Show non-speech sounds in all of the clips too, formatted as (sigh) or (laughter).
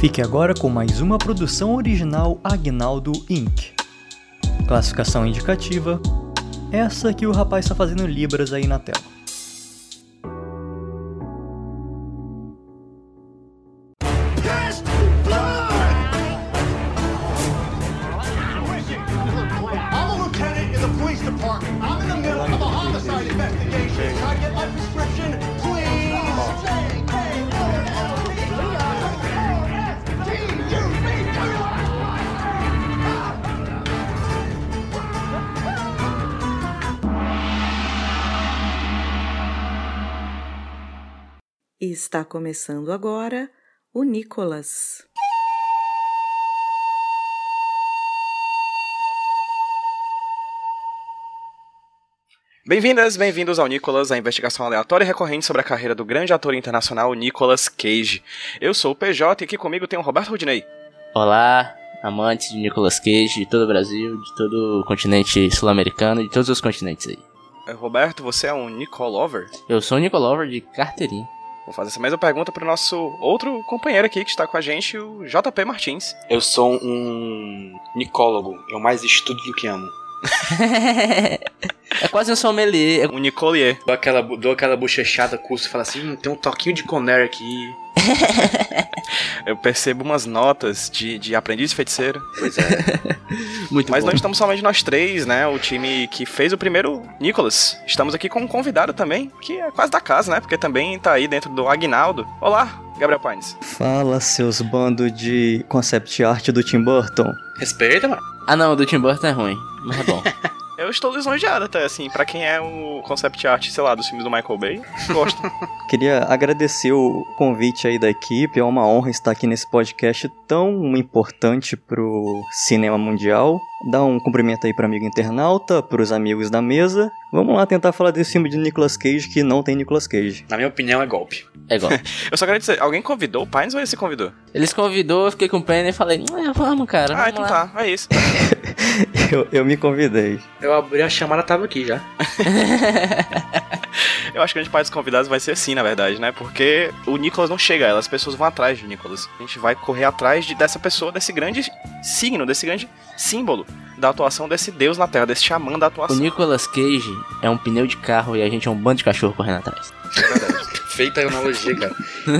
Fique agora com mais uma produção original Agnaldo Inc. Classificação indicativa: essa que o rapaz está fazendo libras aí na tela. Está começando agora o Nicolas. Bem-vindas, bem-vindos ao Nicolas, a investigação aleatória e recorrente sobre a carreira do grande ator internacional Nicolas Cage. Eu sou o PJ e aqui comigo tem o Roberto Rudinei. Olá, amantes de Nicolas Cage de todo o Brasil, de todo o continente sul-americano, de todos os continentes aí. Eh, Roberto, você é um Nicolover? Eu sou o Nicolover de carteirinha. Vou fazer essa mesma pergunta pro nosso outro companheiro aqui que está com a gente, o JP Martins. Eu sou um nicólogo. Eu mais estudo do que amo. (laughs) é quase um sommelier. Um Nicolier. Dou aquela, dou aquela bochechada, curso e falo assim: hum, tem um toquinho de Conner aqui. (laughs) Eu percebo umas notas de, de aprendiz feiticeiro. Pois é. (laughs) Muito Mas bom. não estamos somente nós três, né? O time que fez o primeiro Nicolas. Estamos aqui com um convidado também, que é quase da casa, né? Porque também tá aí dentro do Agnaldo. Olá, Gabriel Pines. Fala, seus bandos de concept art do Tim Burton. Respeita, mano. Ah não, o do Tim Burton é ruim, mas é bom. (laughs) Eu estou lisonjeado até, assim, pra quem é o concept art, sei lá, dos filmes do Michael Bay. Gosto. (laughs) Queria agradecer o convite aí da equipe, é uma honra estar aqui nesse podcast tão importante pro cinema mundial. Dar um cumprimento aí pro amigo internauta, pros amigos da mesa. Vamos lá tentar falar desse filme de Nicolas Cage que não tem Nicolas Cage. Na minha opinião, é golpe. É igual. (laughs) Eu só quero dizer, alguém convidou o Pines ou ele se convidou? Eles convidou, eu fiquei com pena e falei, ah, vamos, cara. ah, vamos então lá. tá, é isso. (laughs) Eu, eu me convidei. Eu abri a chamada, tava aqui já. (laughs) (laughs) Eu acho que a gente parte dos convidados vai ser assim, na verdade, né? Porque o Nicolas não chega a ela, as pessoas vão atrás de Nicolas. A gente vai correr atrás de, dessa pessoa, desse grande signo, desse grande símbolo da atuação desse deus na Terra, desse xamã da O atuação. Nicolas Cage é um pneu de carro e a gente é um bando de cachorro correndo atrás. (laughs) Feita a analogia, cara.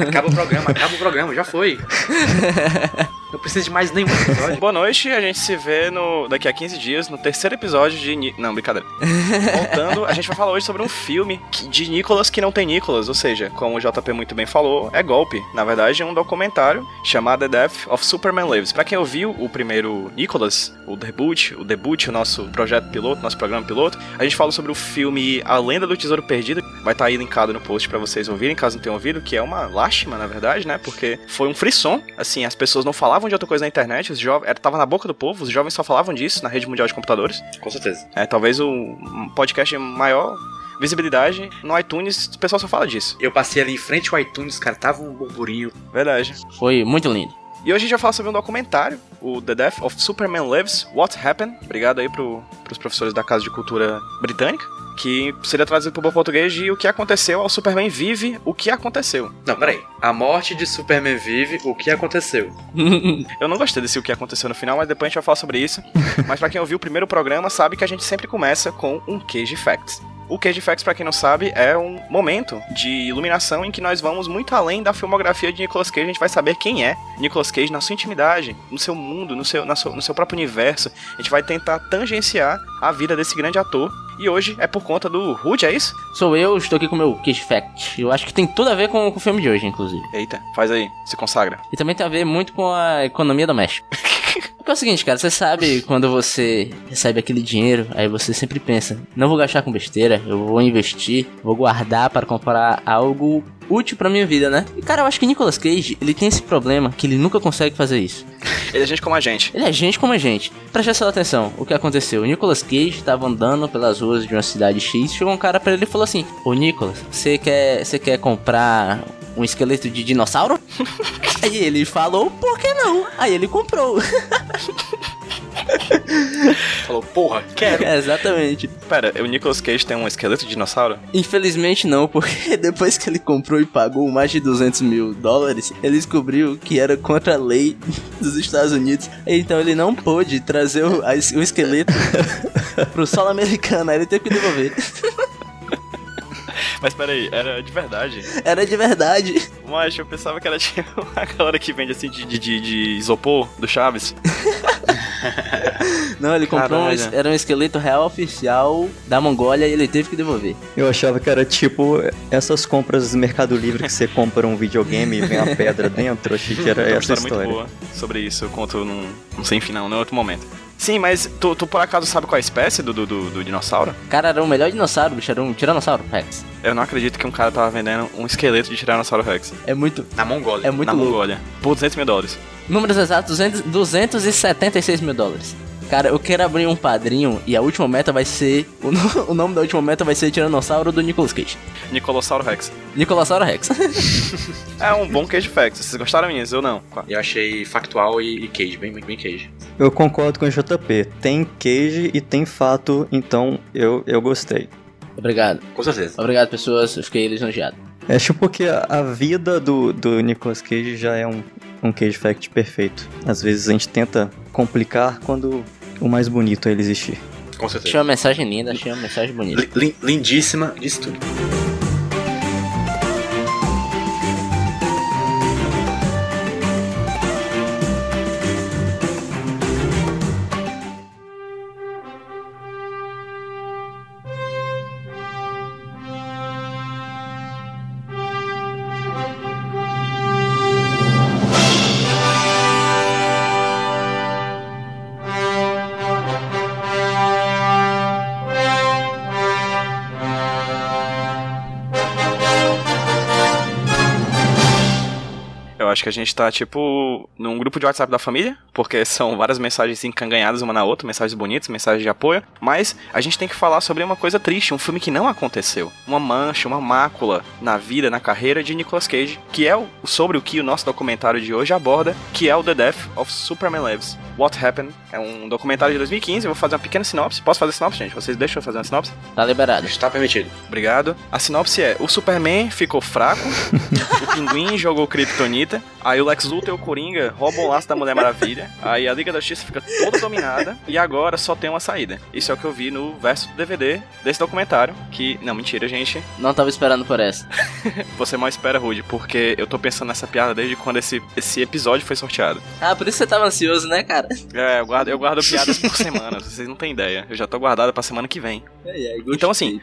Acaba o programa, acaba o programa, já foi. (laughs) Não precisa de mais nenhum episódio. Boa noite, a gente se vê no daqui a 15 dias no terceiro episódio de. Ni- Não, brincadeira. (laughs) Voltando, a gente vai falar hoje sobre um filme de Nicolas que não tem Nicolas, ou seja, como o JP muito bem falou, é golpe. Na verdade, é um documentário chamado The Death of Superman Lives. Pra quem ouviu o primeiro Nicolas, o debut, o debut, o nosso projeto piloto, nosso programa piloto, a gente fala sobre o filme A Lenda do Tesouro Perdido. Vai estar aí linkado no post pra vocês ouvirem, caso não tenham ouvido, que é uma lástima, na verdade, né? Porque foi um frisson, assim, as pessoas não falavam de outra coisa na internet, os jovens, tava na boca do povo, os jovens só falavam disso na rede mundial de computadores. Com certeza. É, talvez o podcast de maior visibilidade no iTunes, o pessoal só fala disso. Eu passei ali em frente ao iTunes, cara, tava um burburinho. Verdade. Foi muito lindo. E hoje a gente vai falar sobre um documentário, o The Death of Superman Lives, What Happened. Obrigado aí pro, pros professores da Casa de Cultura Britânica, que seria traduzido pro bom português de O que aconteceu ao Superman vive, o que aconteceu. Não, peraí. A morte de Superman vive, o que aconteceu? (laughs) Eu não gostei desse o que aconteceu no final, mas depois a gente vai falar sobre isso. (laughs) mas pra quem ouviu o primeiro programa, sabe que a gente sempre começa com um Cage Facts. O Cage Facts, pra quem não sabe, é um momento de iluminação em que nós vamos muito além da filmografia de Nicolas Cage. A gente vai saber quem é Nicolas Cage na sua intimidade, no seu mundo, no seu, sua- no seu próprio universo. A gente vai tentar tangenciar a vida desse grande ator. E hoje é por conta do Rude, é isso? Sou eu, estou aqui com o meu Cage Fact. Eu acho que tem tudo a ver com, com o filme de hoje, inclusive. Eita, faz aí, se consagra. E também tem a ver muito com a economia doméstica. (laughs) Porque é o seguinte, cara, você sabe quando você recebe aquele dinheiro, aí você sempre pensa, não vou gastar com besteira, eu vou investir, vou guardar para comprar algo útil pra minha vida, né? E cara, eu acho que Nicolas Cage, ele tem esse problema que ele nunca consegue fazer isso. Ele é gente como a gente. Ele é gente como a gente. Preste só atenção, o que aconteceu? O Nicolas Cage tava andando pelas ruas de uma cidade X, chegou um cara pra ele e falou assim: Ô Nicolas, você quer, você quer comprar um esqueleto de dinossauro? (laughs) Aí ele falou, por que não? Aí ele comprou. (laughs) Falou, porra, quero. É, exatamente. Pera, o Nicolas Cage tem um esqueleto de dinossauro? Infelizmente não, porque (laughs) depois que ele comprou e pagou mais de 200 mil dólares, ele descobriu que era contra a lei dos Estados Unidos. Então ele não pôde trazer o, a o esqueleto pro solo americano, aí ele teve que devolver. Mas peraí, era de verdade. Era de verdade. Mas eu pensava que era tipo (laughs) a galera que vende assim de, de, de- isopor do Chaves. (laughs) Não, ele comprou um, era um esqueleto real oficial da Mongólia e ele teve que devolver. Eu achava que era tipo essas compras do Mercado Livre que você compra um videogame e vem a pedra dentro. Eu achei que era uma essa história muito história. boa sobre isso, eu conto num, num sem final, em outro momento. Sim, mas tu, tu por acaso sabe qual é a espécie do, do, do, do dinossauro? Cara, era o melhor dinossauro, bicho, era um Tiranossauro Rex. Eu não acredito que um cara tava vendendo um esqueleto de Tiranossauro Rex É muito, Na Mongólia. é muito na louco. Mongólia. Por 200 mil dólares. Números exatos, 200, 276 mil dólares. Cara, eu quero abrir um padrinho e a última meta vai ser. (laughs) O, no- o nome da última meta vai ser Tiranossauro do Nicolas Cage. Nicolossauro Rex. Nicolossauro Rex. (laughs) É um bom Cage Facts. Vocês gostaram, meninas? Eu não. Eu achei factual e, e Cage, bem, bem Cage. Eu concordo com o JP. Tem queijo e tem fato, então eu, eu gostei. Obrigado. Com certeza. Obrigado, pessoas. Eu fiquei lisonjeado. É tipo porque a, a vida do, do Nicolas Cage já é um, um Cage Fact perfeito. Às vezes a gente tenta complicar quando o mais bonito é ele existir. Com certeza. Achei uma mensagem linda, achei uma mensagem bonita. Lin- lindíssima disso tudo. Que a gente tá, tipo, num grupo de WhatsApp da família, porque são várias mensagens encanganhadas uma na outra, mensagens bonitas, mensagens de apoio, mas a gente tem que falar sobre uma coisa triste, um filme que não aconteceu. Uma mancha, uma mácula na vida, na carreira de Nicolas Cage, que é o, sobre o que o nosso documentário de hoje aborda, que é o The Death of Superman Lives. What Happened? É um documentário de 2015, eu vou fazer uma pequena sinopse. Posso fazer sinopse, gente? Vocês deixam eu fazer uma sinopse? Tá liberado. Está permitido. Obrigado. A sinopse é: o Superman ficou fraco, (laughs) o Pinguim jogou Kryptonita, aí o Lex Luthor e o Coringa roubam o laço da Mulher Maravilha, aí a Liga da Justiça fica toda dominada e agora só tem uma saída. Isso é o que eu vi no verso do DVD desse documentário, que não mentira, gente. (laughs) Não tava esperando por essa. Você mal espera, Rude, porque eu tô pensando nessa piada desde quando esse, esse episódio foi sorteado. Ah, por isso você tava ansioso, né, cara? É, eu guardo, eu guardo piadas por semana, vocês não têm ideia. Eu já tô guardada pra semana que vem. Então, assim,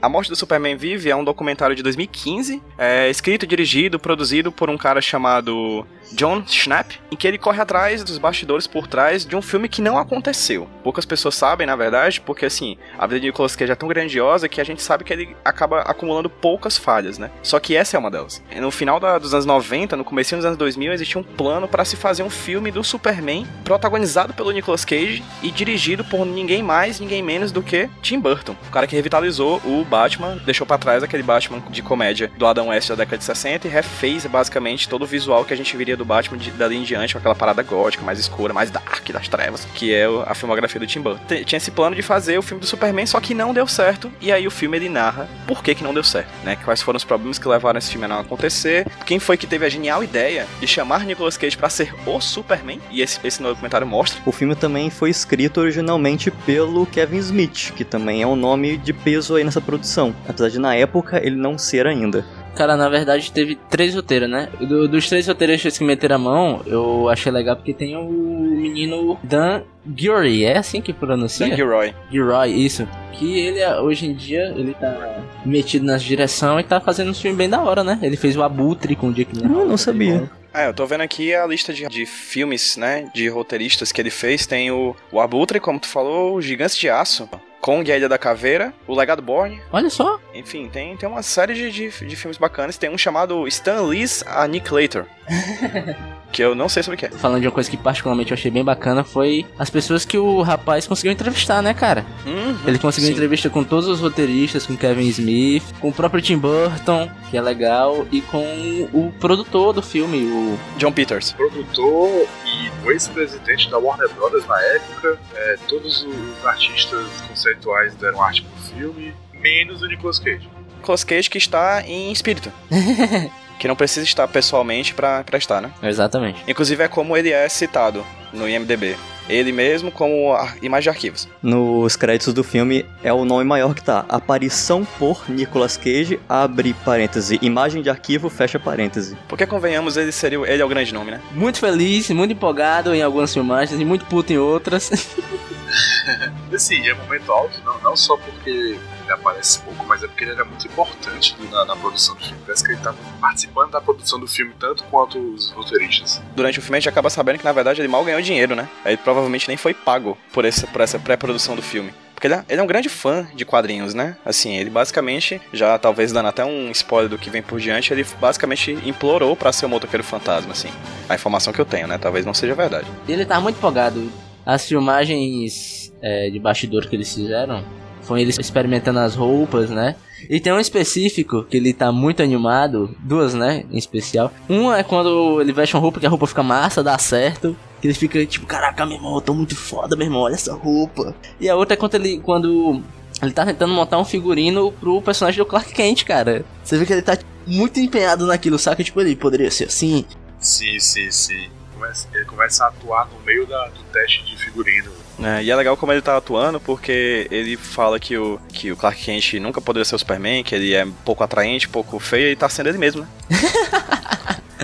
A Morte do Superman Vive é um documentário de 2015, é escrito, dirigido, produzido por um cara chamado John Schnapp, em que ele corre atrás dos bastidores por trás de um filme que não aconteceu. Poucas pessoas sabem, na verdade, porque assim, a vida de Nicolas Cage é tão grandiosa que a gente sabe que ele acaba acumulando poucas falhas, né? Só que essa é uma delas. No final da- dos anos 90, no começo dos anos 2000, existia um plano para se fazer um filme do Superman protagonizado pelo Nicolas Cage e dirigido por ninguém mais, ninguém menos do que Tim Burton, o cara que revitalizou o Batman, deixou pra trás aquele Batman de comédia do Adam West da década de 60 e refez basicamente todo o visual que a gente viria do Batman de, dali em diante, com aquela parada gótica, mais escura, mais dark das trevas, que é a filmografia do Tim Burton. Tinha esse plano de fazer o filme do Superman, só que não deu certo, e aí o filme ele narra por que que não deu certo, né? Quais foram os problemas que levaram esse filme a não acontecer, quem foi que teve a genial ideia de chamar Nicolas Cage pra ser o Superman, e esse, esse documentário mostra. O filme também foi escrito originalmente pelo Kevin Smith, que também é um nome de peso aí nessa produção, apesar de na época ele não ser ainda. Cara, na verdade teve três roteiros, né? Do- dos três roteiristas que meteram a mão, eu achei legal porque tem o menino Dan Gilroy, é assim que pronuncia? Dan Gilroy. Gilroy, isso. Que ele, ah, hoje em dia, ele tá metido nas direção e tá fazendo um filme bem da hora, né? Ele fez o Abutre com o Jake Gyllenhaal. Eu não sabia. É, eu tô vendo aqui a lista de, de filmes, né, de roteiristas que ele fez. Tem o, o Abutre, como tu falou, o Gigantes de Aço, Kong e a Ilha da Caveira, o Legado Borne, Olha só. enfim, tem, tem uma série de, de, de filmes bacanas. Tem um chamado Stan Lee's Annihilator, (laughs) que eu não sei sobre o que é. Falando de uma coisa que particularmente eu achei bem bacana foi as pessoas que o rapaz conseguiu entrevistar, né, cara? Uhum, Ele conseguiu sim. entrevista com todos os roteiristas, com Kevin Smith, com o próprio Tim Burton, que é legal, e com o produtor do filme, o John Peters. Produtor e o ex-presidente da Warner Brothers na época, é, todos os artistas conceituais deram arte pro filme, menos o Nicolas Cage. Nicolas Cage que está em espírito. (laughs) que não precisa estar pessoalmente pra, pra estar, né? Exatamente. Inclusive é como ele é citado no IMDB. Ele mesmo como a imagem de arquivos. Nos créditos do filme é o nome maior que tá. Aparição por Nicolas Cage, abre parêntese, imagem de arquivo, fecha parêntese. Porque convenhamos, ele seria ele é o grande nome, né? Muito feliz, muito empolgado em algumas filmagens e muito puto em outras. (laughs) Assim, é um momento alto, não, não só porque ele aparece pouco, mas é porque ele era muito importante na, na produção do filme. Parece que ele estava participando da produção do filme tanto quanto os roteiristas. Durante o filme a gente acaba sabendo que na verdade ele mal ganhou dinheiro, né? Ele provavelmente nem foi pago por, esse, por essa pré-produção do filme. Porque ele é, ele é um grande fã de quadrinhos, né? Assim, ele basicamente, já talvez dando até um spoiler do que vem por diante, ele basicamente implorou pra ser o motoqueiro fantasma, assim. A informação que eu tenho, né? Talvez não seja verdade. E ele tava muito empolgado. As filmagens é, de bastidor que eles fizeram foi eles experimentando as roupas, né? E tem um específico que ele tá muito animado, duas, né, em especial. Uma é quando ele veste uma roupa que a roupa fica massa, dá certo. Que ele fica tipo, caraca, meu irmão, eu tô muito foda, meu irmão, olha essa roupa. E a outra é quando ele, quando ele tá tentando montar um figurino pro personagem do Clark Kent, cara. Você vê que ele tá muito empenhado naquilo, saca? Tipo, ele poderia ser assim. Sim, sim, sim. Começa- ele começa a atuar no meio da- do teste de figurino. É, e é legal como ele tá atuando, porque ele fala que o, que o Clark Kent nunca poderia ser o Superman, que ele é pouco atraente, pouco feio, e tá sendo ele mesmo, né? (laughs)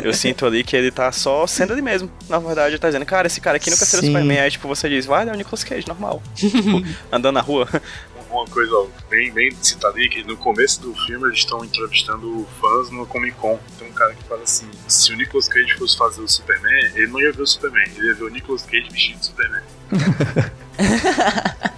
Eu sinto ali que ele tá só sendo ele mesmo. Na verdade, ele tá dizendo, cara, esse cara aqui nunca será o. Superman. Aí, tipo, você diz, vai, é o Nicolas Cage, normal. tipo, (laughs) andando na rua. Uma coisa bem, bem citada aí, que no começo do filme eles estão entrevistando fãs no Comic Con. Tem um cara que fala assim, se o Nicolas Cage fosse fazer o Superman, ele não ia ver o Superman, ele ia ver o Nicolas Cage vestido de Superman. (laughs)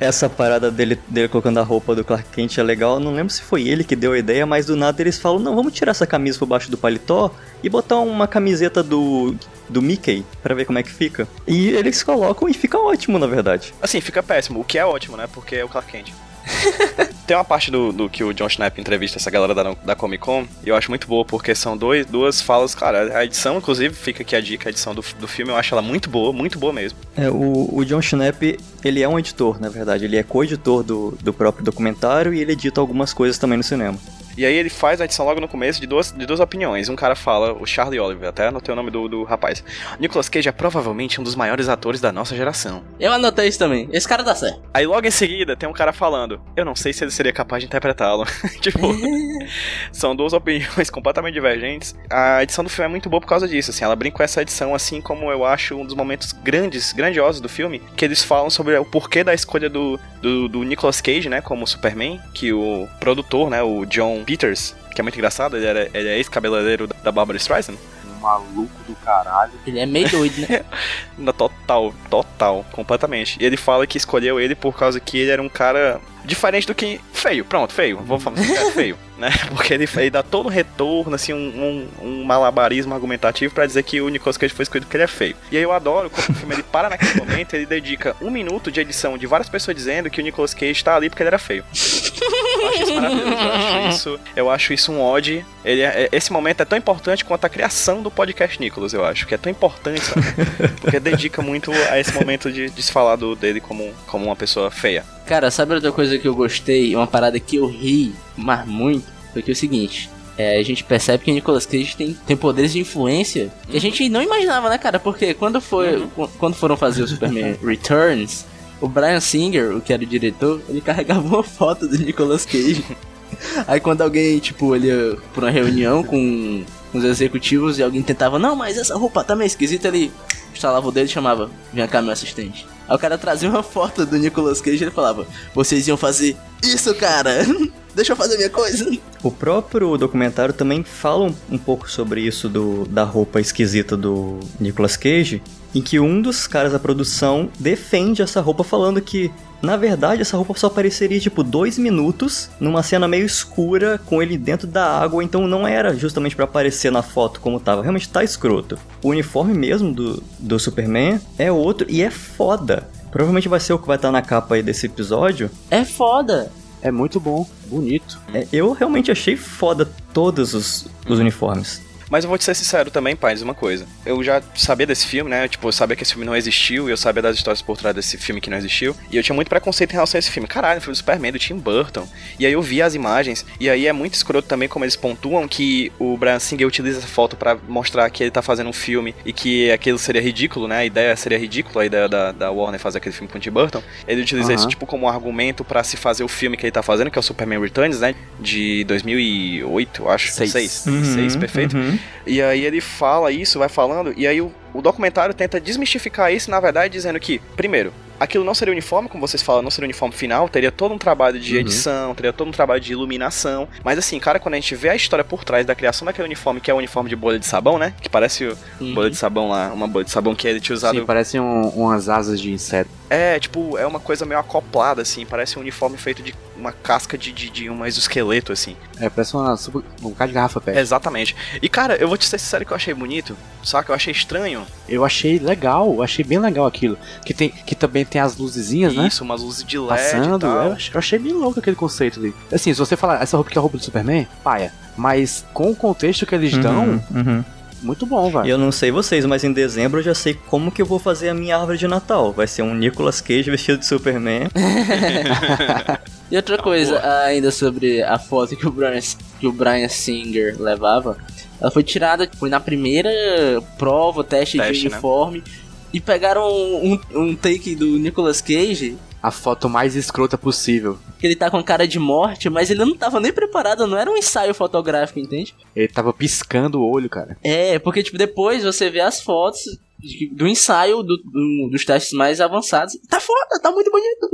Essa parada dele, dele colocando a roupa do Clark Kent é legal. Eu Não lembro se foi ele que deu a ideia, mas do nada eles falam: não, vamos tirar essa camisa por baixo do paletó e botar uma camiseta do, do Mickey pra ver como é que fica. E eles colocam e fica ótimo, na verdade. Assim, fica péssimo, o que é ótimo, né? Porque é o Clark Kent. (laughs) Tem uma parte do, do que o John Schnapp entrevista essa galera da, da Comic Con, e eu acho muito boa, porque são dois, duas falas, cara, a edição, inclusive, fica aqui a dica, a edição do, do filme, eu acho ela muito boa, muito boa mesmo. É, o, o John Schnapp, ele é um editor, na verdade. Ele é co-editor do, do próprio documentário e ele edita algumas coisas também no cinema. E aí ele faz a edição logo no começo de duas, de duas opiniões. Um cara fala, o Charlie Oliver, até anotei o nome do, do rapaz. Nicolas Cage é provavelmente um dos maiores atores da nossa geração. Eu anotei isso também. Esse cara dá certo. Aí logo em seguida tem um cara falando, eu não sei se ele seria capaz de interpretá-lo. (laughs) tipo, (laughs) são duas opiniões (laughs) completamente divergentes. A edição do filme é muito boa por causa disso, assim, ela brinca com essa edição, assim como eu acho um dos momentos grandes, grandiosos do filme, que eles falam sobre o porquê da escolha do, do, do Nicolas Cage, né, como Superman, que o produtor, né, o John Peters, que é muito engraçado, ele, era, ele é ex-cabeleireiro da Barbara Streisand, Um maluco do caralho. Ele é meio doido, né? (laughs) Total, total, completamente. E ele fala que escolheu ele por causa que ele era um cara diferente do que feio. Pronto, feio. Vou falar assim, é feio, né? (laughs) Porque ele, ele dá todo um retorno, assim, um, um, um malabarismo argumentativo pra dizer que o Nicolas Cage foi escolhido porque ele é feio. E aí eu adoro como o filme ele para naquele (laughs) momento, ele dedica um minuto de edição de várias pessoas dizendo que o Nicolas Cage tá ali porque ele era feio. (laughs) Eu acho isso maravilhoso. Eu acho isso, eu acho isso um ode. Ele é- é- esse momento é tão importante quanto a criação do podcast Nicolas, eu acho. Que é tão importante, sabe? Porque dedica muito a esse momento de, de se falar do, dele como, como uma pessoa feia. Cara, sabe outra coisa que eu gostei? Uma parada que eu ri, mas muito, foi que é o seguinte. é, a gente percebe que o Nicolas Cage tem, tem poderes de influência que a gente não imaginava, né, cara? Porque quando, foi, qu- quando foram fazer o Superman (laughs) Returns, o Brian Singer, o que era o diretor, ele carregava uma foto do Nicolas Cage. (laughs) Aí quando alguém, tipo, ele ia pra uma reunião com os executivos e alguém tentava, não, mas essa roupa tá meio esquisita, ele instalava o dedo e chamava, vem cá, meu assistente. Aí o cara trazia uma foto do Nicolas Cage e ele falava, vocês iam fazer isso, cara! (laughs) Deixa eu fazer minha coisa. O próprio documentário também fala um, um pouco sobre isso do, da roupa esquisita do Nicolas Cage, em que um dos caras da produção defende essa roupa falando que, na verdade, essa roupa só apareceria tipo dois minutos numa cena meio escura com ele dentro da água, então não era justamente pra aparecer na foto como tava. Realmente tá escroto. O uniforme mesmo do, do Superman é outro e é foda. Provavelmente vai ser o que vai estar na capa aí desse episódio. É foda. É muito bom, bonito. É, eu realmente achei foda todos os, os uniformes. Mas eu vou te ser sincero também, pai, diz uma coisa. Eu já sabia desse filme, né? Tipo, eu sabia que esse filme não existiu, e eu sabia das histórias por trás desse filme que não existiu. E eu tinha muito preconceito em relação a esse filme. Caralho, o filme do Superman, do Tim Burton. E aí eu vi as imagens, e aí é muito escroto também como eles pontuam que o Brian Singer utiliza essa foto pra mostrar que ele tá fazendo um filme e que aquilo seria ridículo, né? A ideia seria ridícula, a ideia da, da Warner fazer aquele filme com o Tim Burton. Ele utiliza Aham. isso tipo como um argumento pra se fazer o filme que ele tá fazendo, que é o Superman Returns, né? De 2008, eu acho. Seis. Seis, Uhum, Seis, perfeito. uhum. E aí ele fala isso, vai falando, e aí o, o documentário tenta desmistificar isso, na verdade, dizendo que, primeiro, aquilo não seria uniforme, como vocês falam, não seria uniforme final, teria todo um trabalho de Uhum. edição, teria todo um trabalho de iluminação. Mas assim, cara, quando a gente vê a história por trás da criação daquele uniforme, que é o uniforme de bolha de sabão, né? Que parece Uhum. bolha de sabão lá, uma bolha de sabão que ele tinha usado. Sim, parecem um- umas asas de inseto. É, tipo, é uma coisa meio acoplada, assim, parece um uniforme feito de uma casca de, de, de um exoesqueleto, assim. É, parece uma, super- um bocado de garrafa pet. Exatamente. E cara, eu vou te ser sincero que eu achei bonito, só que eu achei estranho. Eu achei legal, eu achei bem legal aquilo. Que, tem, que também tem as luzezinhas, né? Isso, umas luzes de LED Passando. e tal. Eu achei, eu achei bem louco aquele conceito ali. Assim, se você falar, essa roupa que é a roupa do Superman, paia. Mas com o contexto que eles dão, Uhum, uhum. muito bom, velho. eu não sei vocês, mas em dezembro eu já sei como que eu vou fazer a minha árvore de Natal. Vai ser um Nicolas Cage vestido de Superman. (laughs) E outra coisa ainda sobre a foto que o Brian, que o Brian Singer levava, ela foi tirada foi na primeira prova, teste, Teste, de né? E pegaram um, um take do Nicolas Cage, A foto mais escrota possível. que ele tá com cara de morte, mas ele não tava nem preparado, não era um ensaio fotográfico, entende? Ele tava piscando o olho, cara. É, porque tipo, depois você vê as fotos do ensaio do- do- dos testes mais avançados. Tá foda, tá muito bonito.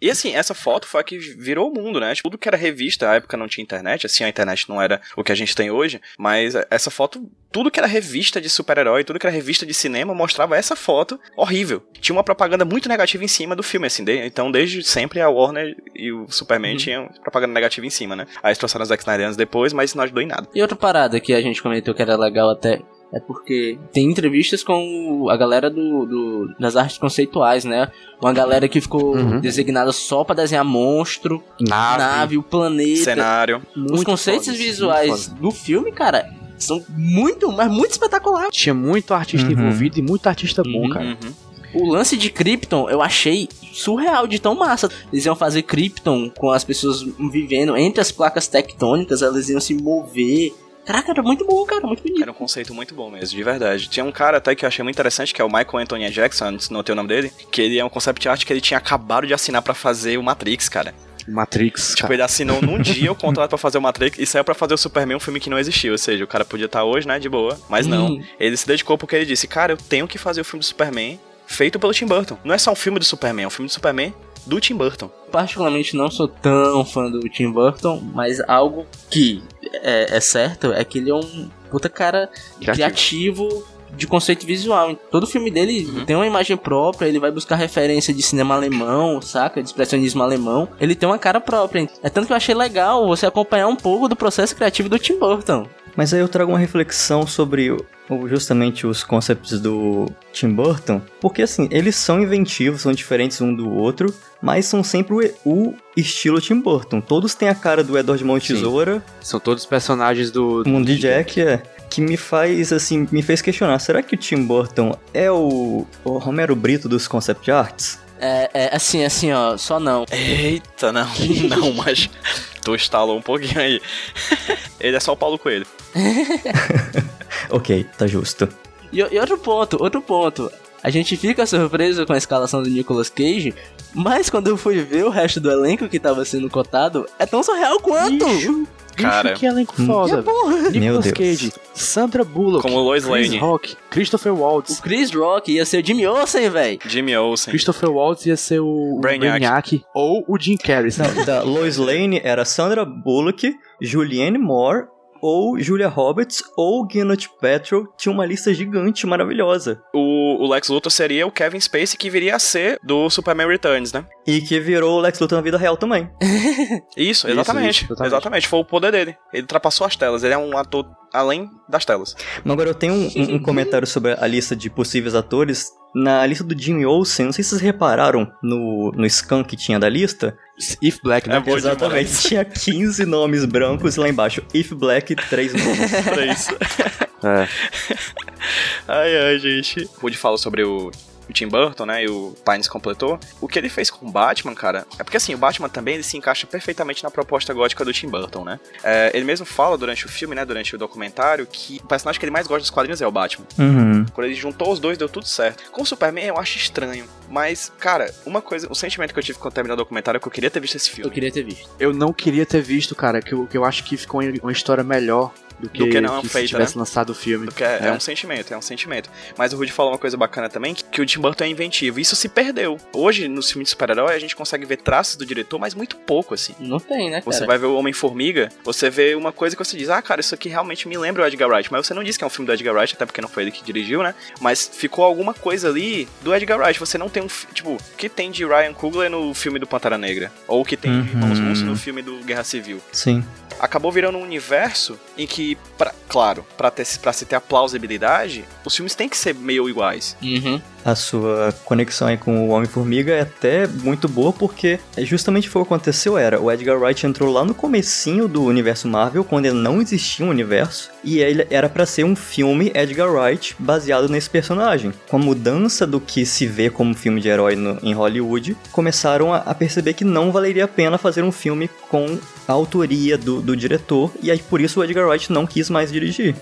E assim, essa foto foi a que virou o mundo, né? Tipo, Tudo que era revista, na época não tinha internet, assim, a internet não era o que a gente tem hoje, mas essa foto, tudo que era revista de super-herói, tudo que era revista de cinema, mostrava essa foto horrível. Tinha uma propaganda muito negativa em cima do filme, assim, de- então desde sempre a Warner e o Superman tinham propaganda negativa em cima, né? Aí eles trouxeram os Zack Snyder depois, mas isso não ajudou em nada. E outra parada que a gente comentou que era legal até é porque tem entrevistas com a galera do, do- das artes conceituais, né? Uma galera que ficou Uhum. designada só pra desenhar monstro, Nave. nave, o planeta. Cenário. Os conceitos foda, visuais do filme, cara, são muito, mas muito espetacular. Tinha muito artista Uhum. envolvido e muito artista bom, Uhum. cara. Uhum. O lance de Krypton eu achei surreal de tão massa. Eles iam fazer Krypton com as pessoas vivendo entre as placas tectônicas, elas iam se mover. Caraca, era muito bom, cara, muito bonito. Era um conceito muito bom mesmo, de verdade. Tinha um cara até que eu achei muito interessante, que é o Michael Anthony Jackson, antes não ter o nome dele, que ele é um concept art que ele tinha acabado de assinar pra fazer o Matrix, cara. Matrix, Tipo, cara. ele assinou num dia o contrato pra fazer o Matrix e saiu pra fazer o Superman, um filme que não existiu. Ou seja, o cara podia estar hoje, né, de boa, mas não. Hum. Ele se dedicou porque ele disse, cara, eu tenho que fazer o filme do Superman feito pelo Tim Burton. Não é só um filme do Superman, é um filme do Superman do Tim Burton. particularmente não sou tão fã do Tim Burton, mas algo que é, é certo é que ele é um puta cara criativo. de conceito visual. Todo filme dele tem uma imagem própria, ele vai buscar referência de cinema alemão, saca? De expressionismo alemão. Ele tem uma cara própria. É tanto que eu achei legal você acompanhar um pouco do processo criativo do Tim Burton. Mas aí eu trago uma reflexão sobre justamente os conceitos do Tim Burton, porque assim, eles são inventivos, são diferentes um do outro, mas são sempre o, o estilo Tim Burton. Todos têm a cara do Edward Mão. Tesoura, São todos personagens do. o mundo de Jack, é, que me faz assim, me fez questionar, será que o Tim Burton é o, o Romero Brito dos concept arts? É, é assim, assim, ó, só não. Eita, não, (laughs) não, mas (laughs) tu estalou um pouquinho aí. (laughs) Ele é só o Paulo Coelho. (laughs) Ok, tá justo. E, e outro ponto, outro ponto. A gente fica surpreso com a escalação do Nicolas Cage, mas quando eu fui ver o resto do elenco que tava sendo cotado, é tão surreal quanto! Bicho, Cara. que elenco Hum. foda. Meu Nicolas Deus. Cage, Sandra Bullock, Como Lois Chris Lane. Rock, Christopher O Waltz. Chris Rock ia ser o Jimmy Olsen, velho. Jimmy Olsen. Christopher Waltz ia ser o Brainiac. Brainiac ou o Jim Carrey. Não, da Lois Lane era Sandra Bullock, Julianne Moore, ou Julia Roberts, ou Gwyneth Paltrow. Tinha uma lista gigante, maravilhosa. O, o Lex Luthor seria o Kevin Spacey que viria a ser do Superman Returns, né? E que virou o Lex Luthor na vida real também. Isso, Isso, exatamente. isso, exatamente. exatamente. Foi o poder dele. Ele ultrapassou as telas. Ele é um ator além das telas. Mas agora eu tenho um, um- um comentário sobre a lista de possíveis atores. Na lista do Jimmy Olsen, não sei se vocês repararam no, no scan que tinha da lista. If Black, né? É Exatamente, (laughs) tinha 15 nomes brancos lá embaixo, If Black, 3 nomes. Pra isso. É. (laughs) Ai, ai, gente. Woody falou sobre o, o Tim Burton, né? E o Pines completou. O que ele fez com o Batman, cara, é porque assim, o Batman também ele se encaixa perfeitamente na proposta gótica do Tim Burton, né? É, ele mesmo fala durante o filme, né? Durante o documentário, que o personagem que ele mais gosta dos quadrinhos é o Batman. Uhum. Quando ele juntou os dois, deu tudo certo. Com o Superman, eu acho estranho. Mas, cara, uma coisa, o sentimento que eu tive quando terminou o documentário é que eu queria ter visto esse Eu filme. queria ter visto. Eu não queria ter visto, cara, que eu, que eu acho que ficou uma história melhor do que, Do que não se feita, tivesse né? lançado o filme. Porque é, é É. um sentimento, é um sentimento. Mas o Rudy falou uma coisa bacana também, que, que o Tim Burton é inventivo. Isso se perdeu. Hoje, nos filmes de super-herói, a gente consegue ver traços do diretor, mas muito pouco, assim. Não tem, né, cara? Você vai ver o Homem-Formiga, você vê uma coisa que você diz, ah, cara, isso aqui realmente me lembra o Edgar Wright. Mas você não diz que é um filme do Edgar Wright, até porque não foi ele que dirigiu, né? Mas ficou alguma coisa ali do Edgar Wright. Você não tem um. Tipo, o que tem de Ryan Coogler no filme do Pantera Negra? Ou o que tem de Uhum. Irmãos Russo no filme do Guerra Civil? Sim. Acabou virando um universo em que, pra- claro, pra, ter, pra se ter a plausibilidade, os filmes têm que ser meio iguais. Uhum. A sua conexão aí com o Homem-Formiga é até muito boa, porque justamente foi o que aconteceu, era, o Edgar Wright entrou lá no comecinho do universo Marvel, quando ele não existia um universo, e ele era pra ser um filme Edgar Wright baseado nesse personagem. Com a mudança do que se vê como filme de herói no- em Hollywood, começaram a, a perceber que não valeria a pena fazer um filme com a autoria do, do diretor, e aí por isso o Edgar Wright não quis mais dirigir.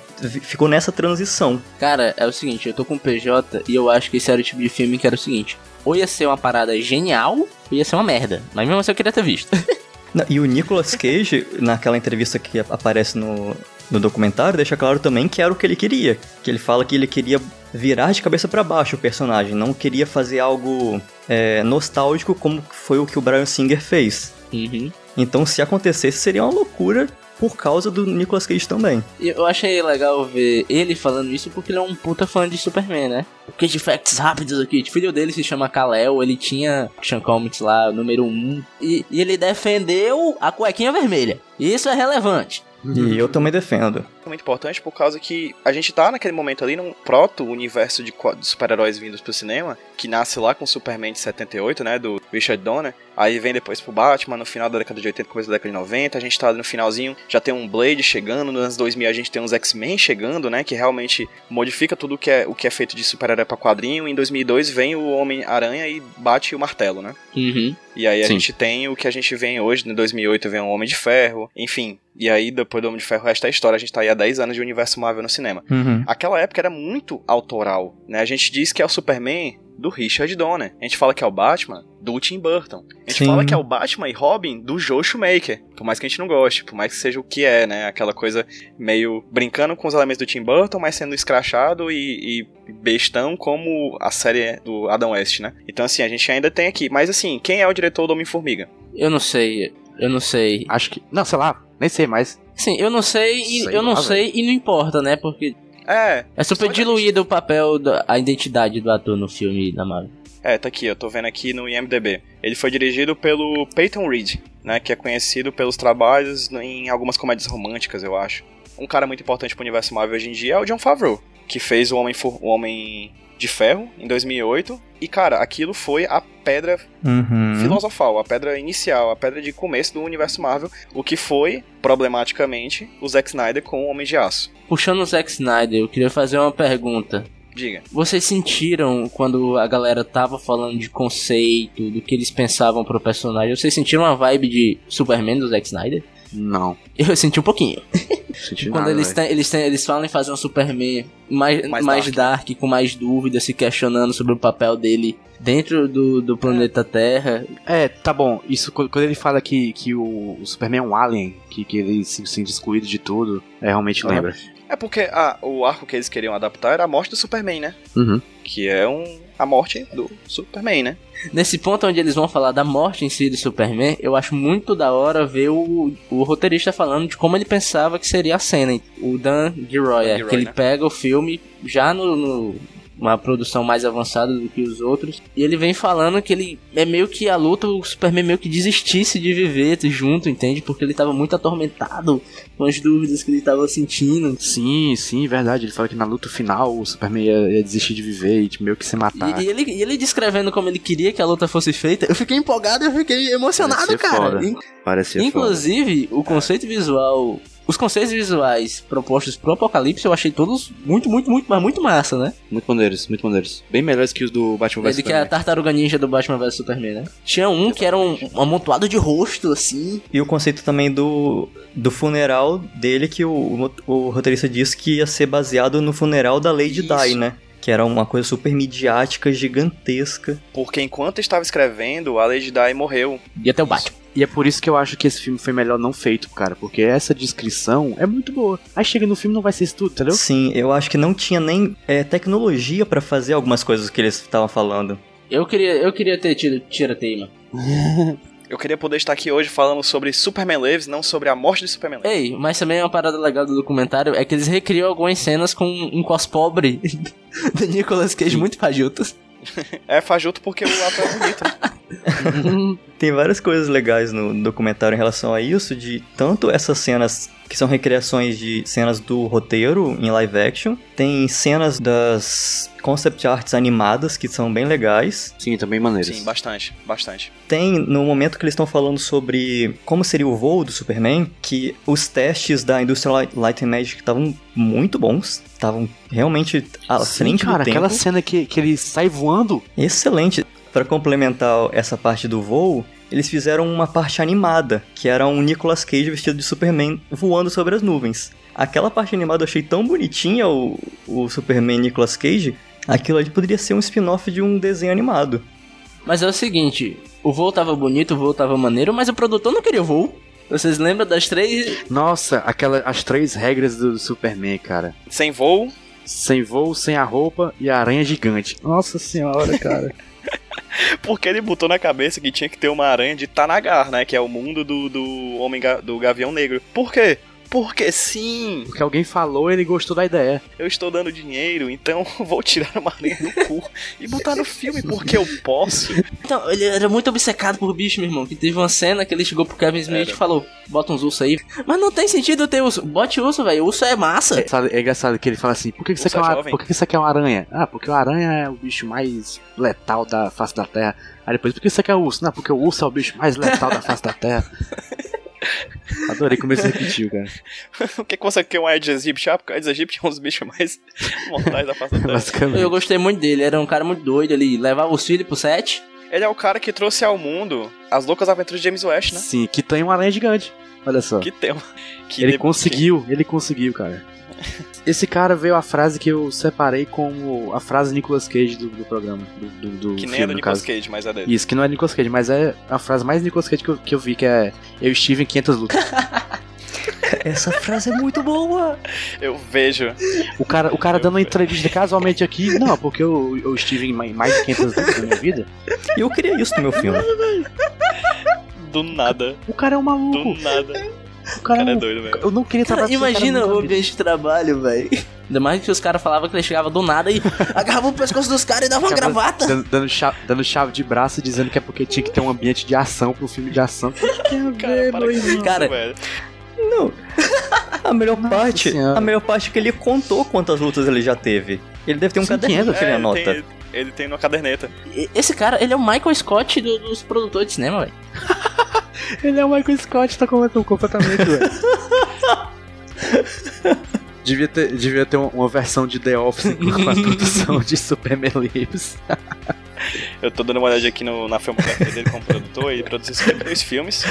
Ficou nessa transição. Cara, é o seguinte, eu tô com o PJ e eu acho que esse era o tipo de filme que era o seguinte. Ou ia ser uma parada genial, ou ia ser uma merda. Mas mesmo assim eu queria ter visto. (laughs) Não, E o Nicolas Cage, naquela entrevista que aparece no, no documentário, deixa claro também que era o que ele queria. Que ele fala que ele queria virar de cabeça pra baixo o personagem, não queria fazer algo é, nostálgico como foi o que o Brian Singer fez. Uhum. Então, se acontecesse, seria uma loucura por causa do Nicolas Cage também. E eu achei legal ver ele falando isso porque ele é um puta fã de Superman, né? Cage Facts rápidos aqui. O filho dele se chama Kal-El, ele tinha Action Comics lá, número 1. E, e ele defendeu a cuequinha vermelha. Isso é relevante. E eu também defendo. muito importante por causa que a gente tá naquele momento ali num proto-universo de, de super-heróis vindos pro cinema, que nasce lá com o Superman de 78, né, do Richard Donner, aí vem depois pro Batman, no final da década de 80, começo da década de 90, a gente tá no finalzinho, já tem um Blade chegando, nos anos 2000 a gente tem uns X-Men chegando, né, que realmente modifica tudo o que é, o que é feito de super-herói pra quadrinho, em 2002 vem o Homem-Aranha e bate o martelo, né. Uhum. E aí a Sim. gente tem o que a gente vê hoje, em 2008 vem o Homem de Ferro, enfim. E aí depois do Homem de Ferro, o resto é história. A gente tá aí há 10 anos de universo Marvel no cinema. Uhum. Aquela época era muito autoral, né? A gente diz que é o Superman do Richard Donner. A gente fala que é o Batman do Tim Burton. A gente Sim. fala que é o Batman e Robin do Joe Schumacher. Por mais que a gente não goste, por mais que seja o que é, né? Aquela coisa meio brincando com os elementos do Tim Burton, mas sendo escrachado e, e bestão como a série do Adam West, né? Então assim, a gente ainda tem aqui. Mas assim, quem é o diretor do Homem-Formiga? Eu não sei. Eu não sei. Acho que. Não, sei lá, nem sei mais. Sim, eu não sei e Sei eu não lá, sei e não importa, né? Porque É, é super diluído o papel, da, a identidade do ator no filme da Marvel. É, tá aqui, eu tô vendo aqui no IMDB. Ele foi dirigido pelo Peyton Reed, né, que é conhecido pelos trabalhos em algumas comédias românticas, eu acho. Um cara muito importante pro universo Marvel hoje em dia é o John Favreau, que fez o Homem, o Homem de Ferro em 2008. E, cara, aquilo foi a pedra Uhum. filosofal, a pedra inicial, a pedra de começo do universo Marvel, o que foi, problematicamente, o Zack Snyder com o Homem de Aço. Puxando o Zack Snyder, eu queria fazer uma pergunta. Diga. Vocês sentiram quando a galera tava falando de conceito, do que eles pensavam pro personagem? Vocês sentiram uma vibe de Superman do Zack Snyder? Não. Eu senti um pouquinho. Senti (laughs) Quando nada, eles, eles, têm, eles falam em fazer um Superman mais, Mais mais, dark. dark. com mais dúvidas, se questionando sobre o papel dele dentro do, do planeta Terra. É, tá bom. Isso quando ele fala que, que o, Superman é um alien, que, que ele se sente excluído de tudo, é, realmente lembra. É porque a- o arco que eles queriam adaptar era a morte do Superman, né? Uhum. Que é um, a morte do Superman, né? Nesse ponto onde eles vão falar da morte em si do Superman, eu acho muito da hora ver o, o roteirista falando de como ele pensava que seria a cena. O Dan Gilroy, Dan é, que ele né? pega o filme já no, no- uma produção mais avançada do que os outros, e ele vem falando que ele é meio que a luta, o Superman meio que desistisse de viver junto, entende? Porque ele tava muito atormentado com as dúvidas que ele tava sentindo. Sim, sim, verdade. Ele fala que na luta final o Superman ia, ia desistir de viver e meio que se matar. E, e ele, e ele descrevendo como ele queria que a luta fosse feita, eu fiquei empolgado, eu fiquei emocionado, Parecia cara. foda. In- Parecia Inclusive, o conceito visual Os conceitos visuais propostos pro Apocalipse eu achei todos muito, muito, muito, mas muito massa, né? Muito maneiros, muito maneiros. Bem melhores que os do Batman vs Desde que é a Superman. tartaruga ninja do Batman vs Superman, né? Tinha um que era um, um amontoado de rosto, assim. E o conceito também do, do funeral dele, que o, o, o roteirista disse que ia ser baseado no funeral da Lady Isso. Di, né? Que era uma coisa super midiática, gigantesca. Porque enquanto estava escrevendo, a Lady Di morreu. E até o Batman. E é por isso que eu acho que esse filme foi melhor não feito, cara. Porque essa descrição é muito boa. Aí chega no filme não vai ser isso tudo, entendeu? Sim, eu acho que não tinha nem é, tecnologia pra fazer algumas coisas que eles estavam falando. Eu queria, eu queria ter tido tira-teima. (laughs) Eu queria poder estar aqui hoje falando sobre Superman Lives, não sobre a morte de Superman Lives. Ei, mas também uma parada legal do documentário é que eles recriam algumas cenas com um cos pobre (laughs) do Nicolas Cage muito fajuto. (laughs) É fajuto porque o ator é bonito. (laughs) (laughs) Tem várias coisas legais no documentário em relação a isso, de tanto essas cenas que são recriações de cenas do roteiro em live action, tem cenas das concept arts animadas que são bem legais. Sim, também maneiros. Sim, bastante, bastante. Tem no momento que eles estão falando sobre como seria o voo do Superman, que os testes da Industrial Light, and Magic estavam muito bons, estavam realmente à Sim, frente cara, do tempo. aquela cena que, que ele sai voando. Excelente. Para complementar essa parte do voo, eles fizeram uma parte animada, que era um Nicolas Cage vestido de Superman voando sobre as nuvens. Aquela parte animada eu achei tão bonitinha, o, o Superman Nicolas Cage. Aquilo ali poderia ser um spin-off de um desenho animado. Mas é o seguinte, o voo tava bonito, o voo tava maneiro, mas o produtor não queria voo. Vocês lembram das três? Nossa, aquela, as três regras do Superman, cara. Sem voo, Sem voo, sem a roupa e a aranha gigante. Nossa senhora, cara. (laughs) (laughs) porque ele botou na cabeça que tinha que ter uma aranha de Tanagar, né? Que é o mundo do, do homem ga- do Gavião Negro. Por quê? Porque sim, Porque alguém falou e ele gostou da ideia. eu estou dando dinheiro, então (laughs) vou tirar uma aranha do cu e botar no filme, porque eu posso. Então, ele era muito obcecado por bicho, meu irmão. Que teve uma cena que ele chegou pro Kevin Smith Era. e falou: bota uns ursos aí. Mas não tem sentido ter urso. Bote urso, velho. Urso é massa. Sabe, É engraçado que ele fala assim: por que, que, você, Urso quer é uma, por que, que você quer uma aranha? Ah, porque a aranha é o bicho mais letal da face da terra. Aí depois, por que você quer urso? Não, porque o urso é o bicho mais letal da face da terra. (laughs) Adorei como ele se repetiu, cara. (laughs) o que, que você quer um Aedes aegypti? Ah, porque o Aedes aegypti é um dos bichos mais (laughs) mortais da face da (laughs) Terra. Eu gostei muito dele. Era um cara muito doido. Ele levava os filhos pro set. Ele é o cara que trouxe ao mundo as loucas aventuras de James West, né? Sim, que tem uma aranha gigante. Olha só. Que tem uma... que ele de- conseguiu, ele conseguiu, cara. Esse cara veio a frase que eu separei como a frase Nicolas Cage do, do programa. Do, do, do Que nem é filme, do no Nicolas caso. Cage, mas é dele. Isso, que não é Nicolas Cage, mas é a frase mais Nicolas Cage que eu, que eu vi, que é Eu estive em 500 lutas. (laughs) Essa frase é muito boa! Eu vejo. O cara, o cara dando uma entrevista casualmente aqui, não, porque eu, eu estive em mai- mais de 500 lutas na minha vida. E eu queria isso no meu filme. Do nada. O cara é um Do maluco. nada. O cara, cara é doido, velho. Eu não queria Cara, trabalhar imagina cara o ambiente de trabalho, velho. Ainda mais que os caras falavam que ele chegava do nada e agarrava o pescoço dos caras e dava uma gravata. Dando, dando, chave, dando chave de braço e dizendo que é porque tinha que ter um ambiente de ação pro filme de ação. Cara, para com isso, Cara, velho. Não. A melhor parte, Senhora. a melhor parte é que ele contou quantas lutas ele já teve. Ele deve ter um Sim, caderninho 500. que ele É, anota. Tem, ele tem uma caderneta. Esse cara, ele é o Michael Scott do- dos produtores de cinema, velho. Ele é o Michael Scott, tá completamente, completamente velho. (laughs) Devia ter, devia ter uma, versão de The Office com a produção de Superman Lives. (laughs) Eu tô dando uma olhada aqui no- na filmografia dele como produtor. Ele produziu 53 filmes.